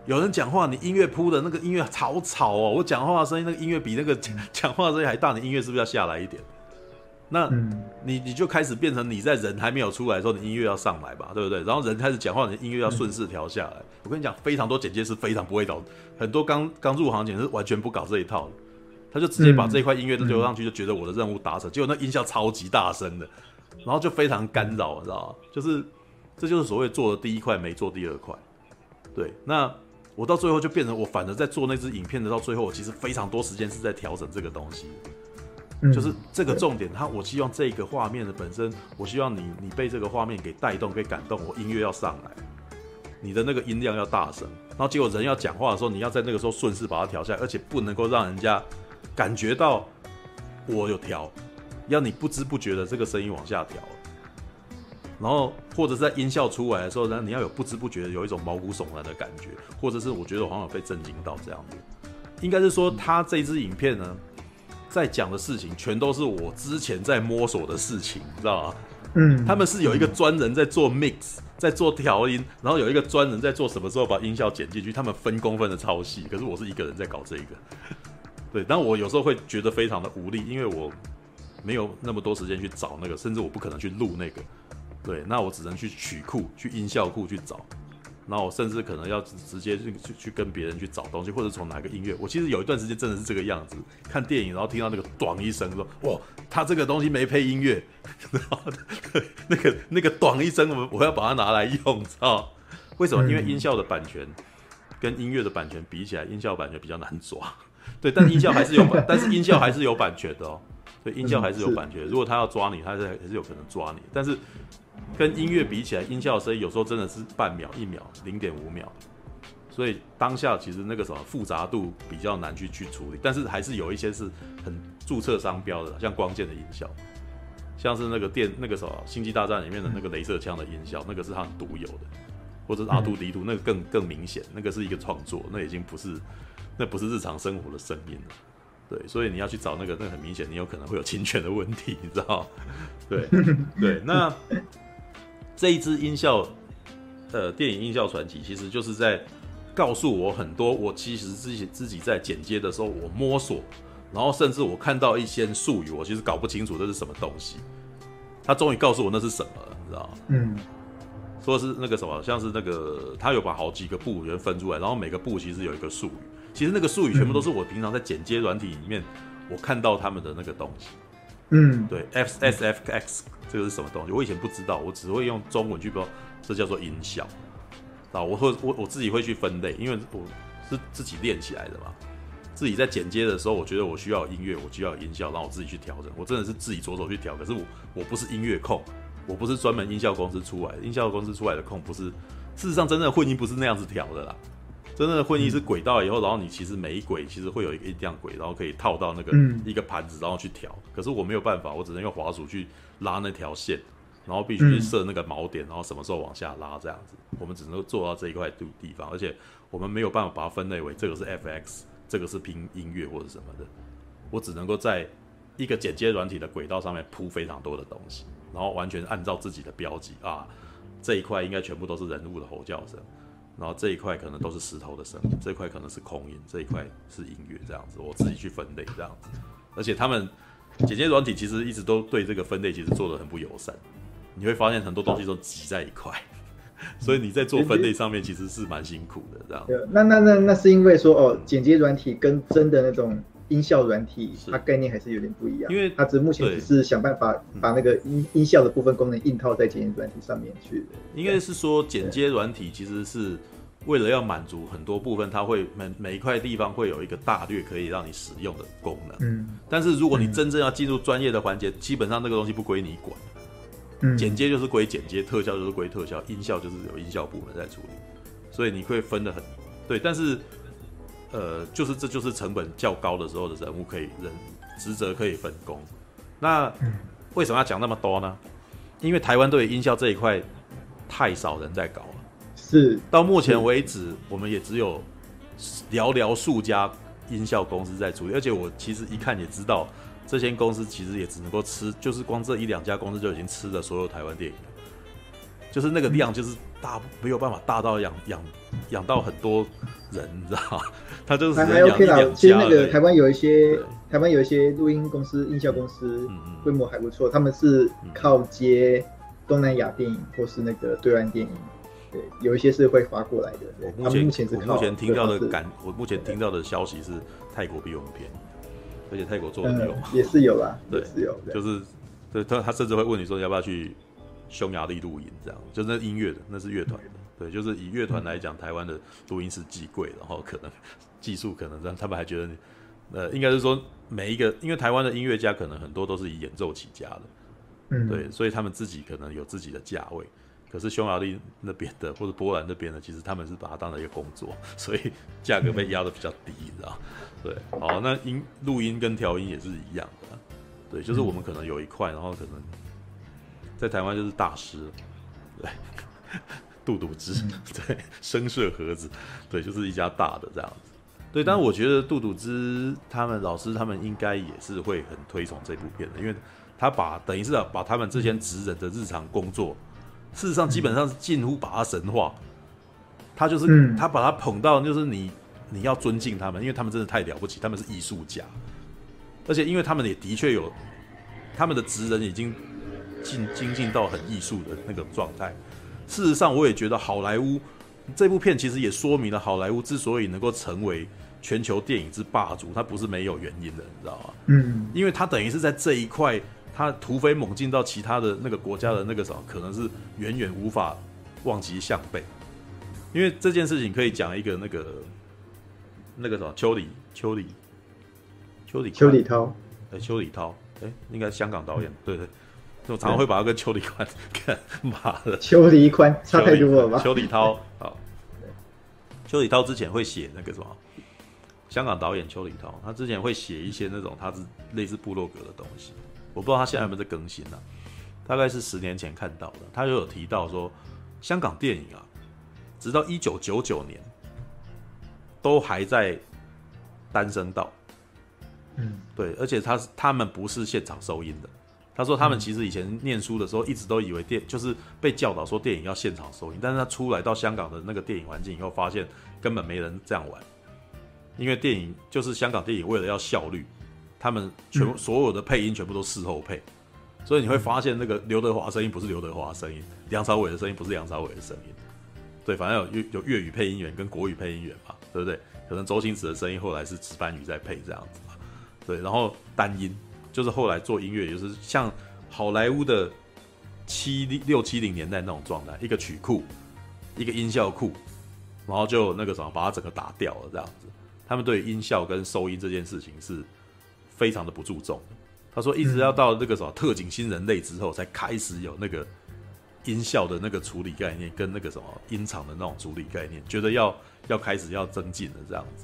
有人讲话，你音乐铺的那个音乐好吵哦！我讲话的声音，那个音乐比那个 讲话的声音还大，你音乐是不是要下来一点？那你你就开始变成你在人还没有出来的时候，你音乐要上来吧，对不对？然后人开始讲话，你音乐要顺势调下来。我跟你讲，非常多剪接师非常不会搞，很多刚刚入行剪是完全不搞这一套的，他就直接把这一块音乐都丢上去，就觉得我的任务达成。结果那音效超级大声的，然后就非常干扰，你知道吗？就是这就是所谓做的第一块没做第二块，对，那。我到最后就变成我反而在做那支影片的，到最后我其实非常多时间是在调整这个东西，就是这个重点。它我希望这个画面的本身，我希望你你被这个画面给带动、给感动，我音乐要上来，你的那个音量要大声，然后结果人要讲话的时候，你要在那个时候顺势把它调下来，而且不能够让人家感觉到我有调，要你不知不觉的这个声音往下调。然后，或者是在音效出来的时候然后，你要有不知不觉的有一种毛骨悚然的感觉，或者是我觉得我好像有被震惊到这样子。应该是说，他这支影片呢，在讲的事情全都是我之前在摸索的事情，你知道吗？嗯，他们是有一个专人在做 mix，在做调音，然后有一个专人在做什么时候把音效剪进去，他们分工分的超细。可是我是一个人在搞这个，对，但我有时候会觉得非常的无力，因为我没有那么多时间去找那个，甚至我不可能去录那个。对，那我只能去曲库、去音效库去找，那我甚至可能要直直接去去去跟别人去找东西，或者从哪个音乐。我其实有一段时间真的是这个样子，看电影然后听到那个“咣”一声，说：“哇，他这个东西没配音乐。”然后那个那个“咣”一声，我我要把它拿来用，知道为什么？因为音效的版权跟音乐的版权比起来，音效版权比较难抓，对，但音效还是有版，但是音效还是有版权的哦。对，音效还是有版权。如果他要抓你，他是还是有可能抓你。但是跟音乐比起来，音效的声音有时候真的是半秒、一秒、零点五秒。所以当下其实那个什么复杂度比较难去去处理，但是还是有一些是很注册商标的，像光剑的音效，像是那个电那个什么《星际大战》里面的那个镭射枪的音效，那个是它独有的，或者是阿杜迪图那个更更明显，那个是一个创作，那已经不是那不是日常生活的声音了。对，所以你要去找那个，那很明显，你有可能会有侵权的问题，你知道？对对，那这一支音效，呃，电影音效传奇，其实就是在。告诉我很多，我其实自己自己在剪接的时候，我摸索，然后甚至我看到一些术语，我其实搞不清楚这是什么东西。他终于告诉我那是什么了，你知道吗？嗯，说是那个什么，像是那个他有把好几个部元分出来，然后每个部其实有一个术语，其实那个术语全部都是我平常在剪接软体里面我看到他们的那个东西。嗯，对，F S F X 这个是什么东西？我以前不知道，我只会用中文去说，这叫做音效。啊，我会我我自己会去分类，因为我是自己练起来的嘛。自己在剪接的时候，我觉得我需要音乐，我需要音效，然后我自己去调整。我真的是自己着手去调。可是我我不是音乐控，我不是专门音效公司出来的，音效公司出来的控不是。事实上，真正的混音不是那样子调的啦。真正的混音是轨道以后，然后你其实每一轨其实会有一个音量轨，然后可以套到那个一个盘子，然后去调。可是我没有办法，我只能用滑鼠去拉那条线。然后必须去设那个锚点，然后什么时候往下拉这样子，我们只能够做到这一块地地方，而且我们没有办法把它分类为这个是 FX，这个是拼音乐或者什么的，我只能够在一个剪接软体的轨道上面铺非常多的东西，然后完全按照自己的标记啊，这一块应该全部都是人物的吼叫声，然后这一块可能都是石头的声音，这一块可能是空音，这一块是音乐这样子，我自己去分类这样子，而且他们剪接软体其实一直都对这个分类其实做的很不友善。你会发现很多东西都挤在一块，所以你在做分类上面其实是蛮辛苦的，这样。那那那那是因为说哦，剪接软体跟真的那种音效软体，它概念还是有点不一样。因为它只目前只是想办法把那个音音效的部分功能硬套在剪接软体上面去。应该是说剪接软体其实是为了要满足很多部分，它会每每一块地方会有一个大略可以让你使用的功能。嗯。但是如果你真正要进入专业的环节，基本上那个东西不归你管。嗯剪接就是归剪接，特效就是归特效，音效就是有音效部门在处理，所以你会分得很对。但是，呃，就是这就是成本较高的时候的人物可以人职责可以分工。那为什么要讲那么多呢？因为台湾对音效这一块太少人在搞了。是，到目前为止，我们也只有寥寥数家音效公司在处理，而且我其实一看也知道。这些公司其实也只能够吃，就是光这一两家公司就已经吃了所有台湾电影了，就是那个量就是大没有办法大到养养养到很多人，你知道吗？他就是还还 OK 啦。其实那个台湾有一些台湾有一些录音公司、音效公司，规模还不错。他们是靠接东南亚电影或是那个对岸电影，对，有一些是会发过来的。我目前目前是靠目前听到的感，我目前听到的消息是泰国比我们便宜。而且泰国做的有、嗯，也是有啦，对，是有，就是，对他他甚至会问你说要不要去匈牙利录音，这样，就是那音乐的，那是乐团的，对，就是以乐团来讲，台湾的录音是既贵，然后可能技术可能让他们还觉得，呃，应该是说每一个，因为台湾的音乐家可能很多都是以演奏起家的，嗯，对，所以他们自己可能有自己的价位，可是匈牙利那边的或者波兰那边的，其实他们是把它当成一个工作，所以价格被压得比较低，你知道。对，好，那音录音跟调音也是一样的，对，就是我们可能有一块，然后可能在台湾就是大师，对，杜笃之，对，声色盒子，对，就是一家大的这样子，对，但是我觉得杜笃之他们老师他们应该也是会很推崇这部片的，因为他把等于是把他们这些职人的日常工作，事实上基本上是近乎把他神化，他就是他把他捧到就是你。你要尊敬他们，因为他们真的太了不起，他们是艺术家，而且因为他们也的确有他们的职人已经进精进到很艺术的那个状态。事实上，我也觉得好莱坞这部片其实也说明了好莱坞之所以能够成为全球电影之霸主，它不是没有原因的，你知道吗？嗯，因为它等于是在这一块，它突飞猛进到其他的那个国家的那个什么，可能是远远无法望其项背。因为这件事情可以讲一个那个。那个什么，邱里，邱里，邱礼邱礼涛，哎，邱礼涛，哎，应该是香港导演，对对，我常常会把他跟邱礼宽看，妈的，邱礼宽差太多了吧？邱礼涛，好，邱礼涛之前会写那个什么，香港导演邱礼涛，他之前会写一些那种他是类似部落格的东西，我不知道他现在有没有在更新呢、啊？大概是十年前看到的，他就有提到说，香港电影啊，直到一九九九年。都还在单声道，嗯，对，而且他他们不是现场收音的。他说他们其实以前念书的时候，一直都以为电就是被教导说电影要现场收音，但是他出来到香港的那个电影环境以后，发现根本没人这样玩，因为电影就是香港电影为了要效率，他们全所有的配音全部都事后配，所以你会发现那个刘德华声音不是刘德华声音，梁朝伟的声音不是梁朝伟的声音，对，反正有有粤语配音员跟国语配音员嘛。对不对？可能周星驰的声音后来是石斑鱼在配这样子嘛，对。然后单音就是后来做音乐，就是像好莱坞的七六七零年代那种状态，一个曲库，一个音效库，然后就那个什么把它整个打掉了这样子。他们对音效跟收音这件事情是非常的不注重。他说一直要到那个什么特警新人类之后，才开始有那个音效的那个处理概念，跟那个什么音场的那种处理概念，觉得要。要开始要增进了，这样子，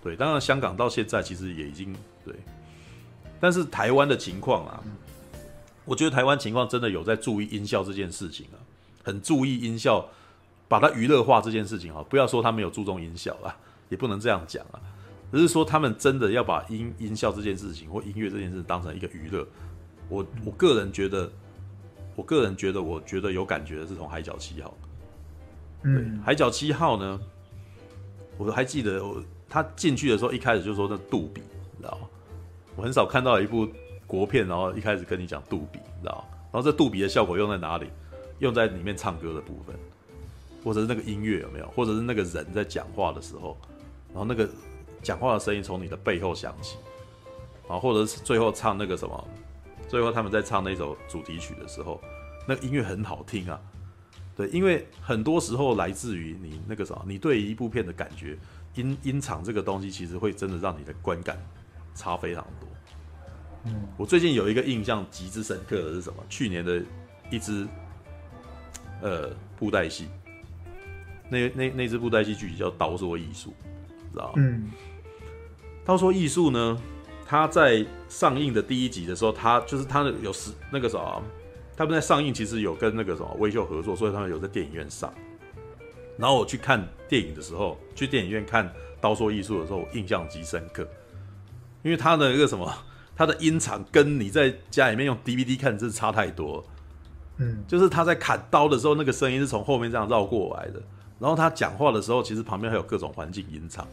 对，当然香港到现在其实也已经对，但是台湾的情况啊，我觉得台湾情况真的有在注意音效这件事情啊，很注意音效，把它娱乐化这件事情啊，不要说他们有注重音效啊，也不能这样讲啊，只是说他们真的要把音音效这件事情或音乐这件事当成一个娱乐，我我个人觉得，我个人觉得，我觉得有感觉的是从海角七号，嗯，海角七号呢。我还记得我他进去的时候，一开始就说那杜比，你知道吗？我很少看到一部国片，然后一开始跟你讲杜比，你知道？然后这杜比的效果用在哪里？用在里面唱歌的部分，或者是那个音乐有没有？或者是那个人在讲话的时候，然后那个讲话的声音从你的背后响起，啊，或者是最后唱那个什么？最后他们在唱那首主题曲的时候，那个音乐很好听啊。对，因为很多时候来自于你那个什么，你对一部片的感觉，音音场这个东西其实会真的让你的观感差非常多。嗯，我最近有一个印象极之深刻的是什么？去年的一支呃布袋戏，那那那支布袋戏剧集叫《刀说艺术》，知道吗？嗯，《刀说艺术》呢，它在上映的第一集的时候，它就是它的有十那个什么。他们在上映，其实有跟那个什么微秀合作，所以他们有在电影院上。然后我去看电影的时候，去电影院看《刀说艺术》的时候，我印象极深刻，因为他的一个什么，他的音场跟你在家里面用 DVD 看真是差太多。嗯，就是他在砍刀的时候，那个声音是从后面这样绕过来的。然后他讲话的时候，其实旁边还有各种环境音场。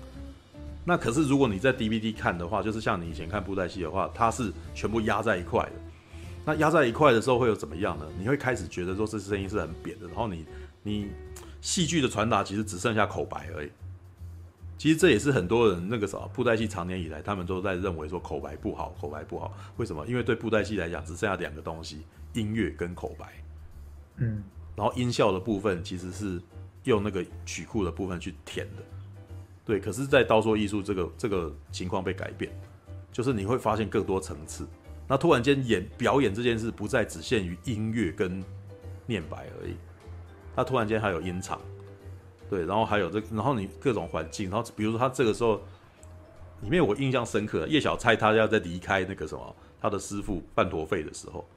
那可是如果你在 DVD 看的话，就是像你以前看布袋戏的话，它是全部压在一块的。那压在一块的时候会有怎么样呢？你会开始觉得说这声音是很扁的，然后你你戏剧的传达其实只剩下口白而已。其实这也是很多人那个啥布袋戏长年以来他们都在认为说口白不好，口白不好。为什么？因为对布袋戏来讲只剩下两个东西：音乐跟口白。嗯，然后音效的部分其实是用那个曲库的部分去填的。对，可是，在刀说艺术这个这个情况被改变，就是你会发现更多层次。那突然间演表演这件事不再只限于音乐跟念白而已，那突然间还有音场，对，然后还有这，然后你各种环境，然后比如说他这个时候里面我印象深刻，叶小钗他要在离开那个什么他的师傅半陀废的时候，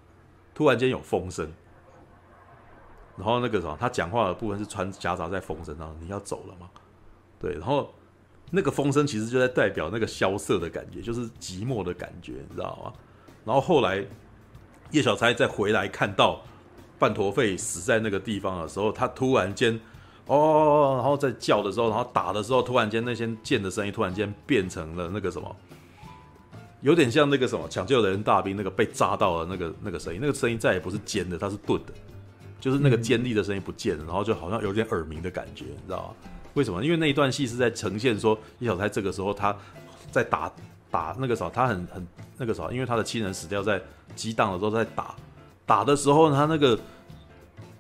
突然间有风声，然后那个什么他讲话的部分是穿夹杂在风声当中，你要走了吗？对，然后那个风声其实就在代表那个萧瑟的感觉，就是寂寞的感觉，你知道吗？然后后来，叶小钗再回来看到半陀废死在那个地方的时候，他突然间，哦，然后在叫的时候，然后打的时候，突然间那些剑的声音突然间变成了那个什么，有点像那个什么抢救人大兵那个被炸到了那个那个声音，那个声音再也不是尖的，它是钝的，就是那个尖利的声音不见了，然后就好像有点耳鸣的感觉，你知道吗？为什么？因为那一段戏是在呈现说叶小钗这个时候他在打。打那个时候，他很很那个时候，因为他的亲人死掉在激荡的时候在打，打的时候他那个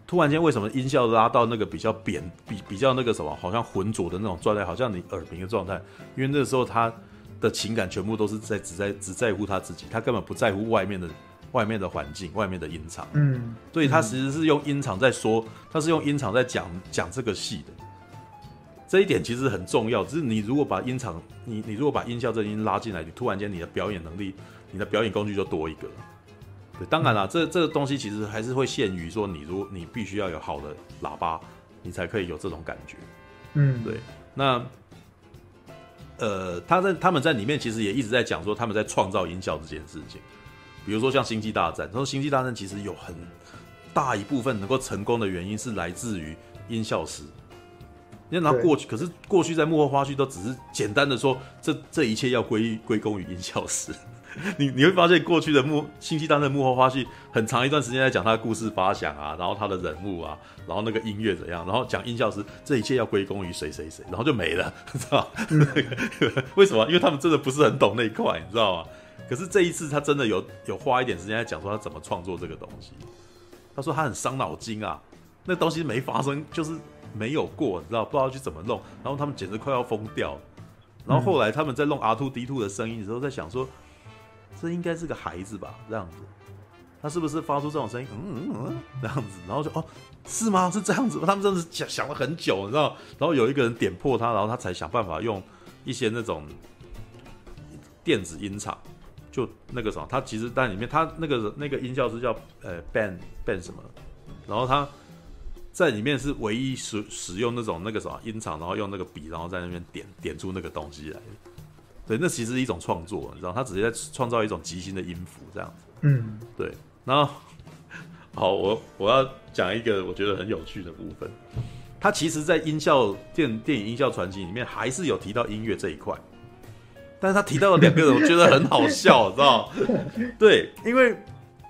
突然间为什么音效拉到那个比较扁，比比较那个什么，好像浑浊的那种状态，好像你耳鸣的状态，因为那个时候他的情感全部都是在只在只在乎他自己，他根本不在乎外面的外面的环境、外面的音场。嗯，所以他其实是用音场在说，他是用音场在讲讲这个戏的。这一点其实很重要，只是你如果把音场，你你如果把音效这音拉进来，你突然间你的表演能力，你的表演工具就多一个。对，当然了，这这个东西其实还是会限于说，你如果你必须要有好的喇叭，你才可以有这种感觉。嗯，对。那呃，他在他们在里面其实也一直在讲说他们在创造音效这件事情，比如说像《星际大战》，他说《星际大战》其实有很大一部分能够成功的原因是来自于音效师。因为他过去，可是过去在幕后花絮都只是简单的说，这这一切要归归功于音效师。你你会发现，过去的幕星际大战的幕后花絮，很长一段时间在讲他的故事发想啊，然后他的人物啊，然后那个音乐怎样，然后讲音效师，这一切要归功于谁谁谁，然后就没了，知道吧？为什么？因为他们真的不是很懂那一块，你知道吗？可是这一次他真的有有花一点时间在讲说他怎么创作这个东西。他说他很伤脑筋啊，那东西没发生，就是没有过，你知道不知道去怎么弄，然后他们简直快要疯掉。然后后来他们在弄 R2D2 的声音的时候，在想说。这应该是个孩子吧，这样子，他是不是发出这种声音？嗯嗯嗯，这样子，然后就哦，是吗？是这样子吗？他们真的是想想了很久，你知道？然后有一个人点破他，然后他才想办法用一些那种电子音场，就那个什么，他其实在里面，他那个那个音效是叫呃 Ben Ben 什么，然后他在里面是唯一使使用那种那个什么音场，然后用那个笔，然后在那边点点出那个东西来。对，那其实是一种创作，你知道，他只是在创造一种即兴的音符这样子。嗯，对。然后，好，我我要讲一个我觉得很有趣的部分。他其实，在音效电电影音效传奇里面，还是有提到音乐这一块。但是他提到了两个人，我觉得很好笑，知道 对，因为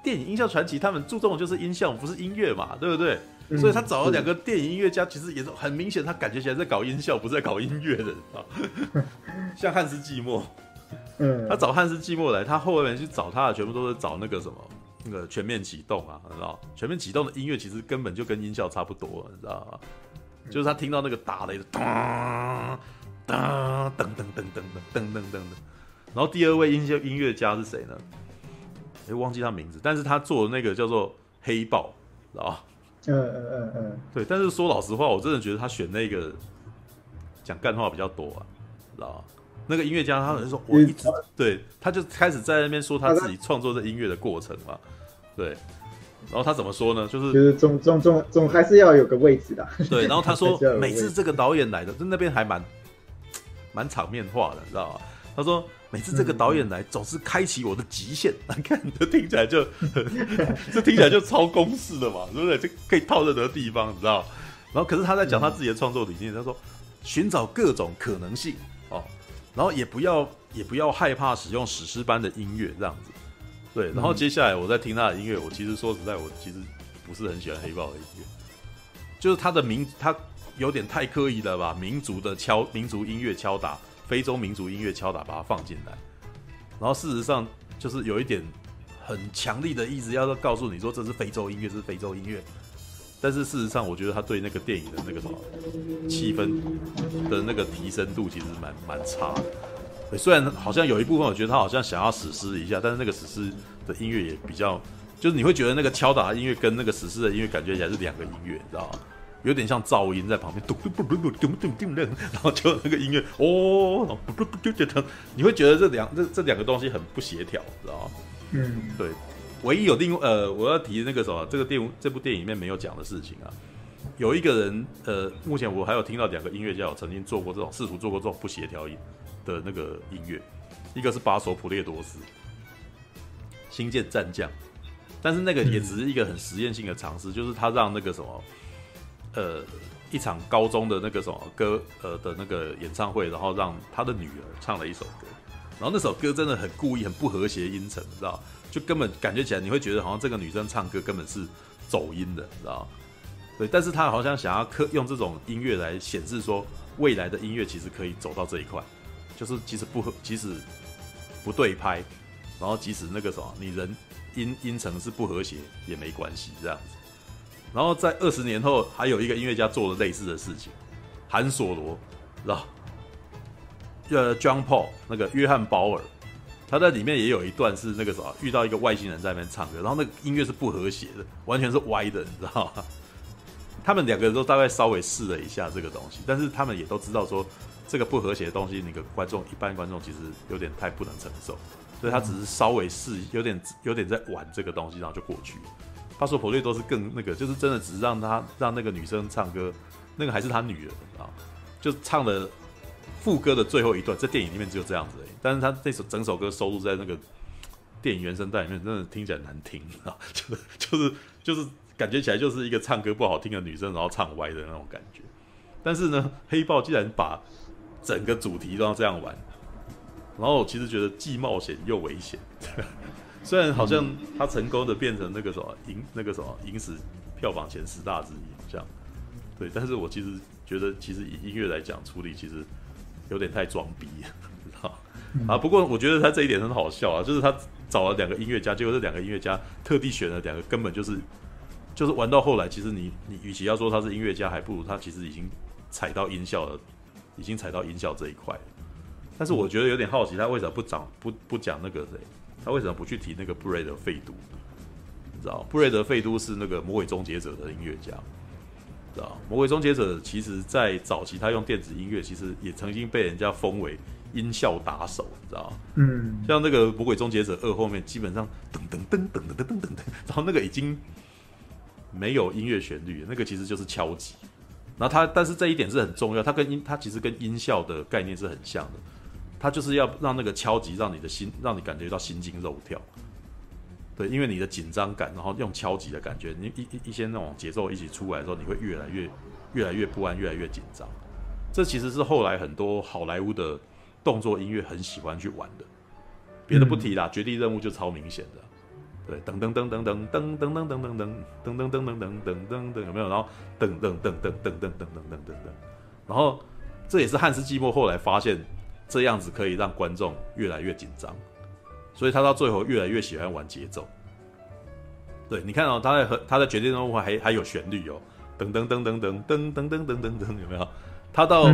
电影音效传奇他们注重的就是音效，不是音乐嘛，对不对？所以他找了两个电影音乐家，其实也是很明显，他感觉起来在搞音效，不是在搞音乐的啊。像汉斯季默，嗯，他找汉斯季默来，他后面去找他的全部都是找那个什么，那个全面启动啊，你知道？全面启动的音乐其实根本就跟音效差不多，你知道吗？就是他听到那个打雷的咚咚噔噔噔噔噔噔噔噔，然后第二位音效音乐家是谁呢？哎，忘记他名字，但是他做的那个叫做黑豹，知道吧？嗯嗯嗯嗯，对，但是说老实话，我真的觉得他选那个讲干话比较多啊，知道吗？那个音乐家他可能说，我一直对，他就开始在那边说他自己创作这音乐的过程嘛，对，然后他怎么说呢？就是就是总总总总还是要有个位置的，对，然后他 说每次这个导演来的，就那边还蛮蛮场面化的，你知道吗？他说。每次这个导演来，总是开启我的极限。你看，这听起来就，这听起来就超公式的嘛，对不对？这可以套任何地方，你知道？然后，可是他在讲他自己的创作理念，他说寻找各种可能性哦，然后也不要也不要害怕使用史诗般的音乐这样子。对，然后接下来我在听他的音乐，我其实说实在，我其实不是很喜欢黑豹的音乐，就是他的民，他有点太刻意了吧？民族的敲，民族音乐敲打。非洲民族音乐敲打，把它放进来，然后事实上就是有一点很强力的意思，要告诉你说这是非洲音乐，这是非洲音乐。但是事实上，我觉得他对那个电影的那个什么气氛的那个提升度其实蛮蛮差的。虽然好像有一部分我觉得他好像想要史诗一下，但是那个史诗的音乐也比较，就是你会觉得那个敲打音乐跟那个史诗的音乐感觉起来是两个音乐，你知道吗？有点像噪音在旁边，咚咚咚咚咚咚咚咚，然后就那个音乐哦，不不不就觉得你会觉得这两这这两个东西很不协调，知道吗？嗯，对。唯一有另呃，我要提那个什么，这个电这部电影里面没有讲的事情啊，有一个人呃，目前我还有听到两个音乐家有曾经做过这种试图做过这种不协调音的那个音乐，一个是巴索普列多斯，星舰战将，但是那个也只是一个很实验性的尝试，就是他让那个什么。呃，一场高中的那个什么歌，呃的那个演唱会，然后让他的女儿唱了一首歌，然后那首歌真的很故意，很不和谐音程，你知道？就根本感觉起来，你会觉得好像这个女生唱歌根本是走音的，你知道？对，但是他好像想要刻用这种音乐来显示说，未来的音乐其实可以走到这一块，就是即使不和，即使不对拍，然后即使那个什么，你人音音程是不和谐也没关系，这样子。然后在二十年后，还有一个音乐家做了类似的事情，韩索罗，知道？呃，John Paul 那个约翰鲍尔，他在里面也有一段是那个什么，遇到一个外星人在那边唱歌，然后那个音乐是不和谐的，完全是歪的，你知道吗？他们两个人都大概稍微试了一下这个东西，但是他们也都知道说这个不和谐的东西，那个观众一般观众其实有点太不能承受，所以他只是稍微试，有点有点在玩这个东西，然后就过去。他说普瑞多是更那个，就是真的只是让他让那个女生唱歌，那个还是他女儿啊，就唱了副歌的最后一段，在电影里面只有这样子而已，但是他这首整首歌收录在那个电影原声带里面，真的听起来难听啊，就是就是就是。感觉起来就是一个唱歌不好听的女生，然后唱歪的那种感觉。但是呢，黑豹竟然把整个主题都要这样玩，然后我其实觉得既冒险又危险。虽然好像他成功的变成那个什么影那个什么影史票房前十大之一，好像对。但是我其实觉得，其实以音乐来讲处理，其实有点太装逼啊。不过我觉得他这一点很好笑啊，就是他找了两个音乐家，结果这两个音乐家特地选了两个根本就是。就是玩到后来，其实你你与其要说他是音乐家，还不如他其实已经踩到音效了，已经踩到音效这一块。但是我觉得有点好奇，他为啥不讲不不讲那个谁？他为什么不去提那个布瑞德费都？你知道，布瑞德费都是那个《魔鬼终结者》的音乐家，知道，《魔鬼终结者》其实在早期他用电子音乐，其实也曾经被人家封为音效打手，你知道嗯，像那个《魔鬼终结者二》后面基本上噔噔噔噔噔噔噔噔，然后那个已经。没有音乐旋律，那个其实就是敲击。然后它，但是这一点是很重要，它跟音，它其实跟音效的概念是很像的。它就是要让那个敲击，让你的心，让你感觉到心惊肉跳。对，因为你的紧张感，然后用敲击的感觉，你一一一些那种节奏一起出来的时候，你会越来越越来越不安，越来越紧张。这其实是后来很多好莱坞的动作音乐很喜欢去玩的。别的不提啦，嗯，绝地任务就超明显的。对，噔噔噔噔噔噔噔噔噔噔噔噔噔噔噔噔噔噔，有没有？然后噔噔噔噔噔噔噔噔噔噔噔，然后这也是汉斯季默后来发现这样子可以让观众越来越紧张，所以他到最后越来越喜欢玩节奏。对，你看哦，他在和他在决定任务还还有旋律哦，噔噔噔噔噔噔噔噔噔噔噔，有没有？他到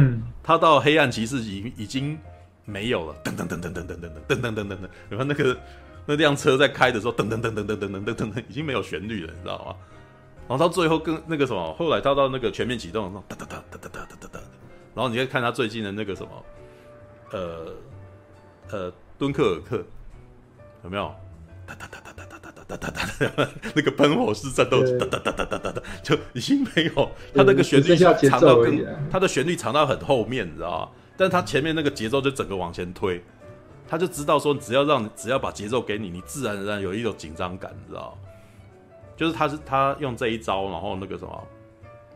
他到黑暗骑士已已经没有了，噔噔噔噔噔噔噔噔噔噔噔噔，有没有那个？那辆车在开的时候，噔噔噔噔噔噔噔噔噔，已经没有旋律了，你知道吗？然后到最后跟那个什么，后来他到那个全面启动，哒哒哒哒哒哒哒哒，然后你可以看他最近的那个什么，呃呃，敦刻尔克有没有？哒哒哒哒哒哒哒哒哒哒，那个喷火式战斗机，哒哒哒哒哒哒哒，就已经没有。他那个旋律长到更，他的旋律长到很后面，你知道吗？但是他前面那个节奏就整个往前推。他就知道说，只要让只要把节奏给你，你自然而然有一种紧张感，你知道？就是他是他用这一招，然后那个什么，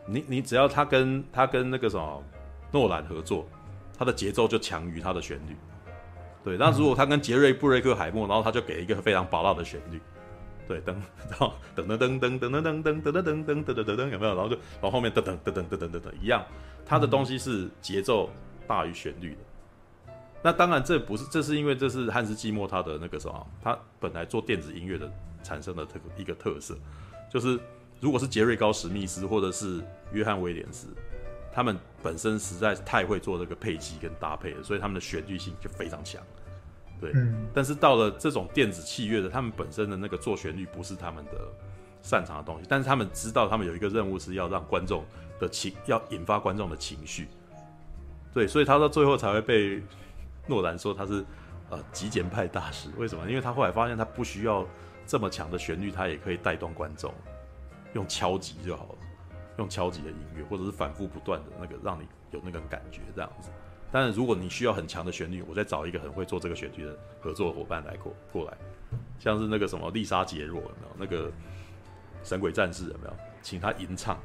你你只要他跟他跟那个什么诺兰合作，他的节奏就强于他的旋律。对，那如果他跟杰瑞布瑞克海默，然后他就给一个非常拔辣的旋律。对，噔，然后噔噔噔噔噔噔噔噔噔噔噔噔噔噔，有没有？然后就然后后面噔噔噔噔噔噔噔噔一样，他的东西是节奏大于旋律的。那当然，这不是，这是因为这是汉斯季默他的那个什么，他本来做电子音乐的产生的特一个特色，就是如果是杰瑞高史密斯或者是约翰威廉斯，他们本身实在是太会做这个配器跟搭配了，所以他们的旋律性就非常强。对，但是到了这种电子器乐的，他们本身的那个做旋律不是他们的擅长的东西，但是他们知道他们有一个任务是要让观众的情，要引发观众的情绪。对，所以他到最后才会被。诺兰说他是呃极简派大师，为什么？因为他后来发现他不需要这么强的旋律，他也可以带动观众，用敲击就好了，用敲击的音乐，或者是反复不断的那个，让你有那个感觉这样子。但是如果你需要很强的旋律，我再找一个很会做这个旋律的合作伙伴来过过来，像是那个什么丽莎杰若有没有？那个神鬼战士有没有？请他吟唱，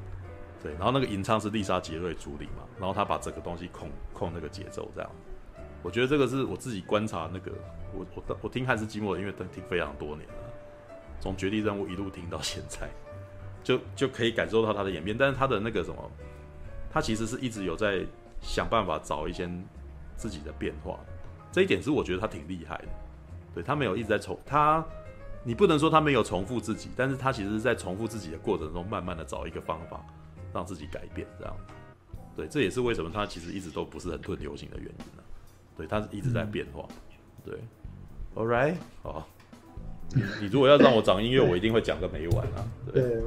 对，然后那个吟唱是丽莎杰瑞主理嘛，然后他把整个东西控控那个节奏这样。我觉得这个是我自己观察那个，我我我听汉斯季默的音乐都听非常多年了，从《绝地任务》一路听到现在，就就可以感受到他的演变。但是他的那个什么，他其实是一直有在想办法找一些自己的变化，这一点是我觉得他挺厉害的。对，他没有一直在重他，你不能说他没有重复自己，但是他其实是在重复自己的过程中，慢慢的找一个方法让自己改变，这样。对，这也是为什么他其实一直都不是很吞流行的原因呢。对，它是一直在变化。对，All right，好，你如果要让我讲音乐，我一定会讲个没完啊。对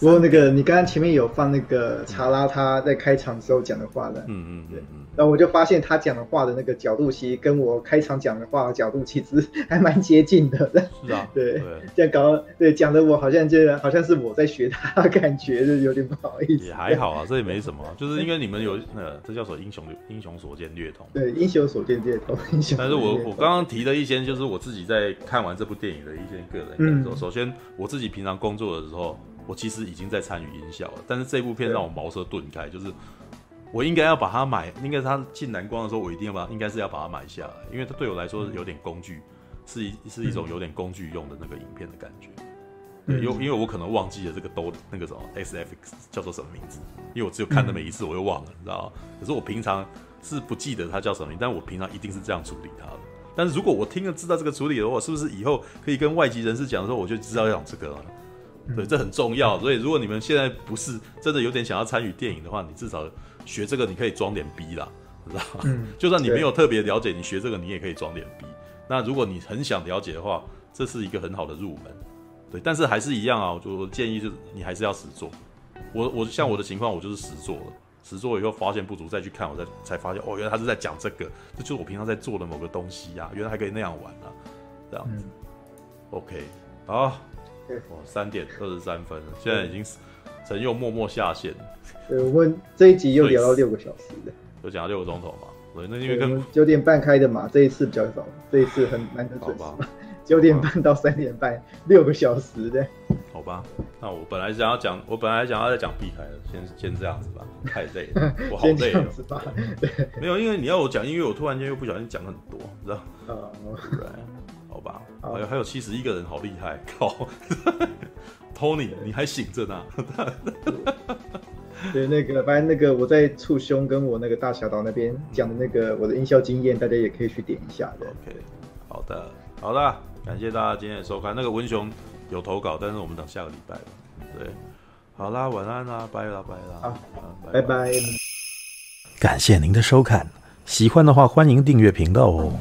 不过那个，你刚刚前面有放那个查拉他在开场的时候讲的话的，嗯嗯，对，然后我就发现他讲的话的那个角度，其实跟我开场讲的话的角度其实还蛮接近的。是啊，对，这样搞，对，讲的我好像就好像是我在学他，感觉就有点不好意思。也还好啊，这也没什么，就是因为你们有呃，这叫什么英雄英雄所见略同。对，英雄所见略同。英雄。但是我我刚刚提的一些，就是我自己在看完这部电影的一些个人感受。首先，我自己平常工作的时候。我其实已经在参与音效了，但是这部片让我茅塞顿开，就是我应该要把它买，应该是它进蓝光的时候，我一定要把，应该是要把它买下来，因为它对我来说是有点工具，是一是一种有点工具用的那个影片的感觉。对，因因为我可能忘记了这个都那个什么 SFX 叫做什么名字，因为我只有看那么一次，我又忘了，你知道吗？可是我平常是不记得它叫什么名，但我平常一定是这样处理它的。但是如果我听了知道这个处理的话，是不是以后可以跟外籍人士讲的时候，我就知道要讲这个了？对，这很重要。所以，如果你们现在不是真的有点想要参与电影的话，你至少学这个，你可以装点逼啦，知道吗？嗯、就算你没有特别了解，你学这个，你也可以装点逼。那如果你很想了解的话，这是一个很好的入门。对，但是还是一样啊，我就建议就是你还是要实做。我我像我的情况，我就是实做了，实做以后发现不足，再去看，我再才发现哦，原来他是在讲这个，这就是我平常在做的某个东西呀、啊，原来还可以那样玩啊，这样子。嗯、OK，好。哦，三点二十三分了，现在已经陈又默默下线。对，我们这一集又聊到六个小时的，又讲了六个钟头嘛。对，那因为跟九点半开的嘛，这一次比较早，这一次很难得准时。九点半到三点半，六个小时的。好吧，那我本来想要讲，我本来想要再讲避开的，先先这样子吧，太累了，我好累了。对，没有，因为你要我讲音乐，我突然间又不小心讲很多，你知道？啊，对。好吧，好还有还有七十一个人，好厉害！靠，Tony，你还醒着呢？对，那个，反正那个我在促胸跟我那个大侠岛那边讲的那个我的音效经验，大家也可以去点一下的。OK，好的，好的，感谢大家今天的收看。那个文雄有投稿，但是我们等下个礼拜吧。对，好啦，晚安啦，拜啦，拜啦，好，拜拜。感谢您的收看，喜欢的话欢迎订阅频道哦。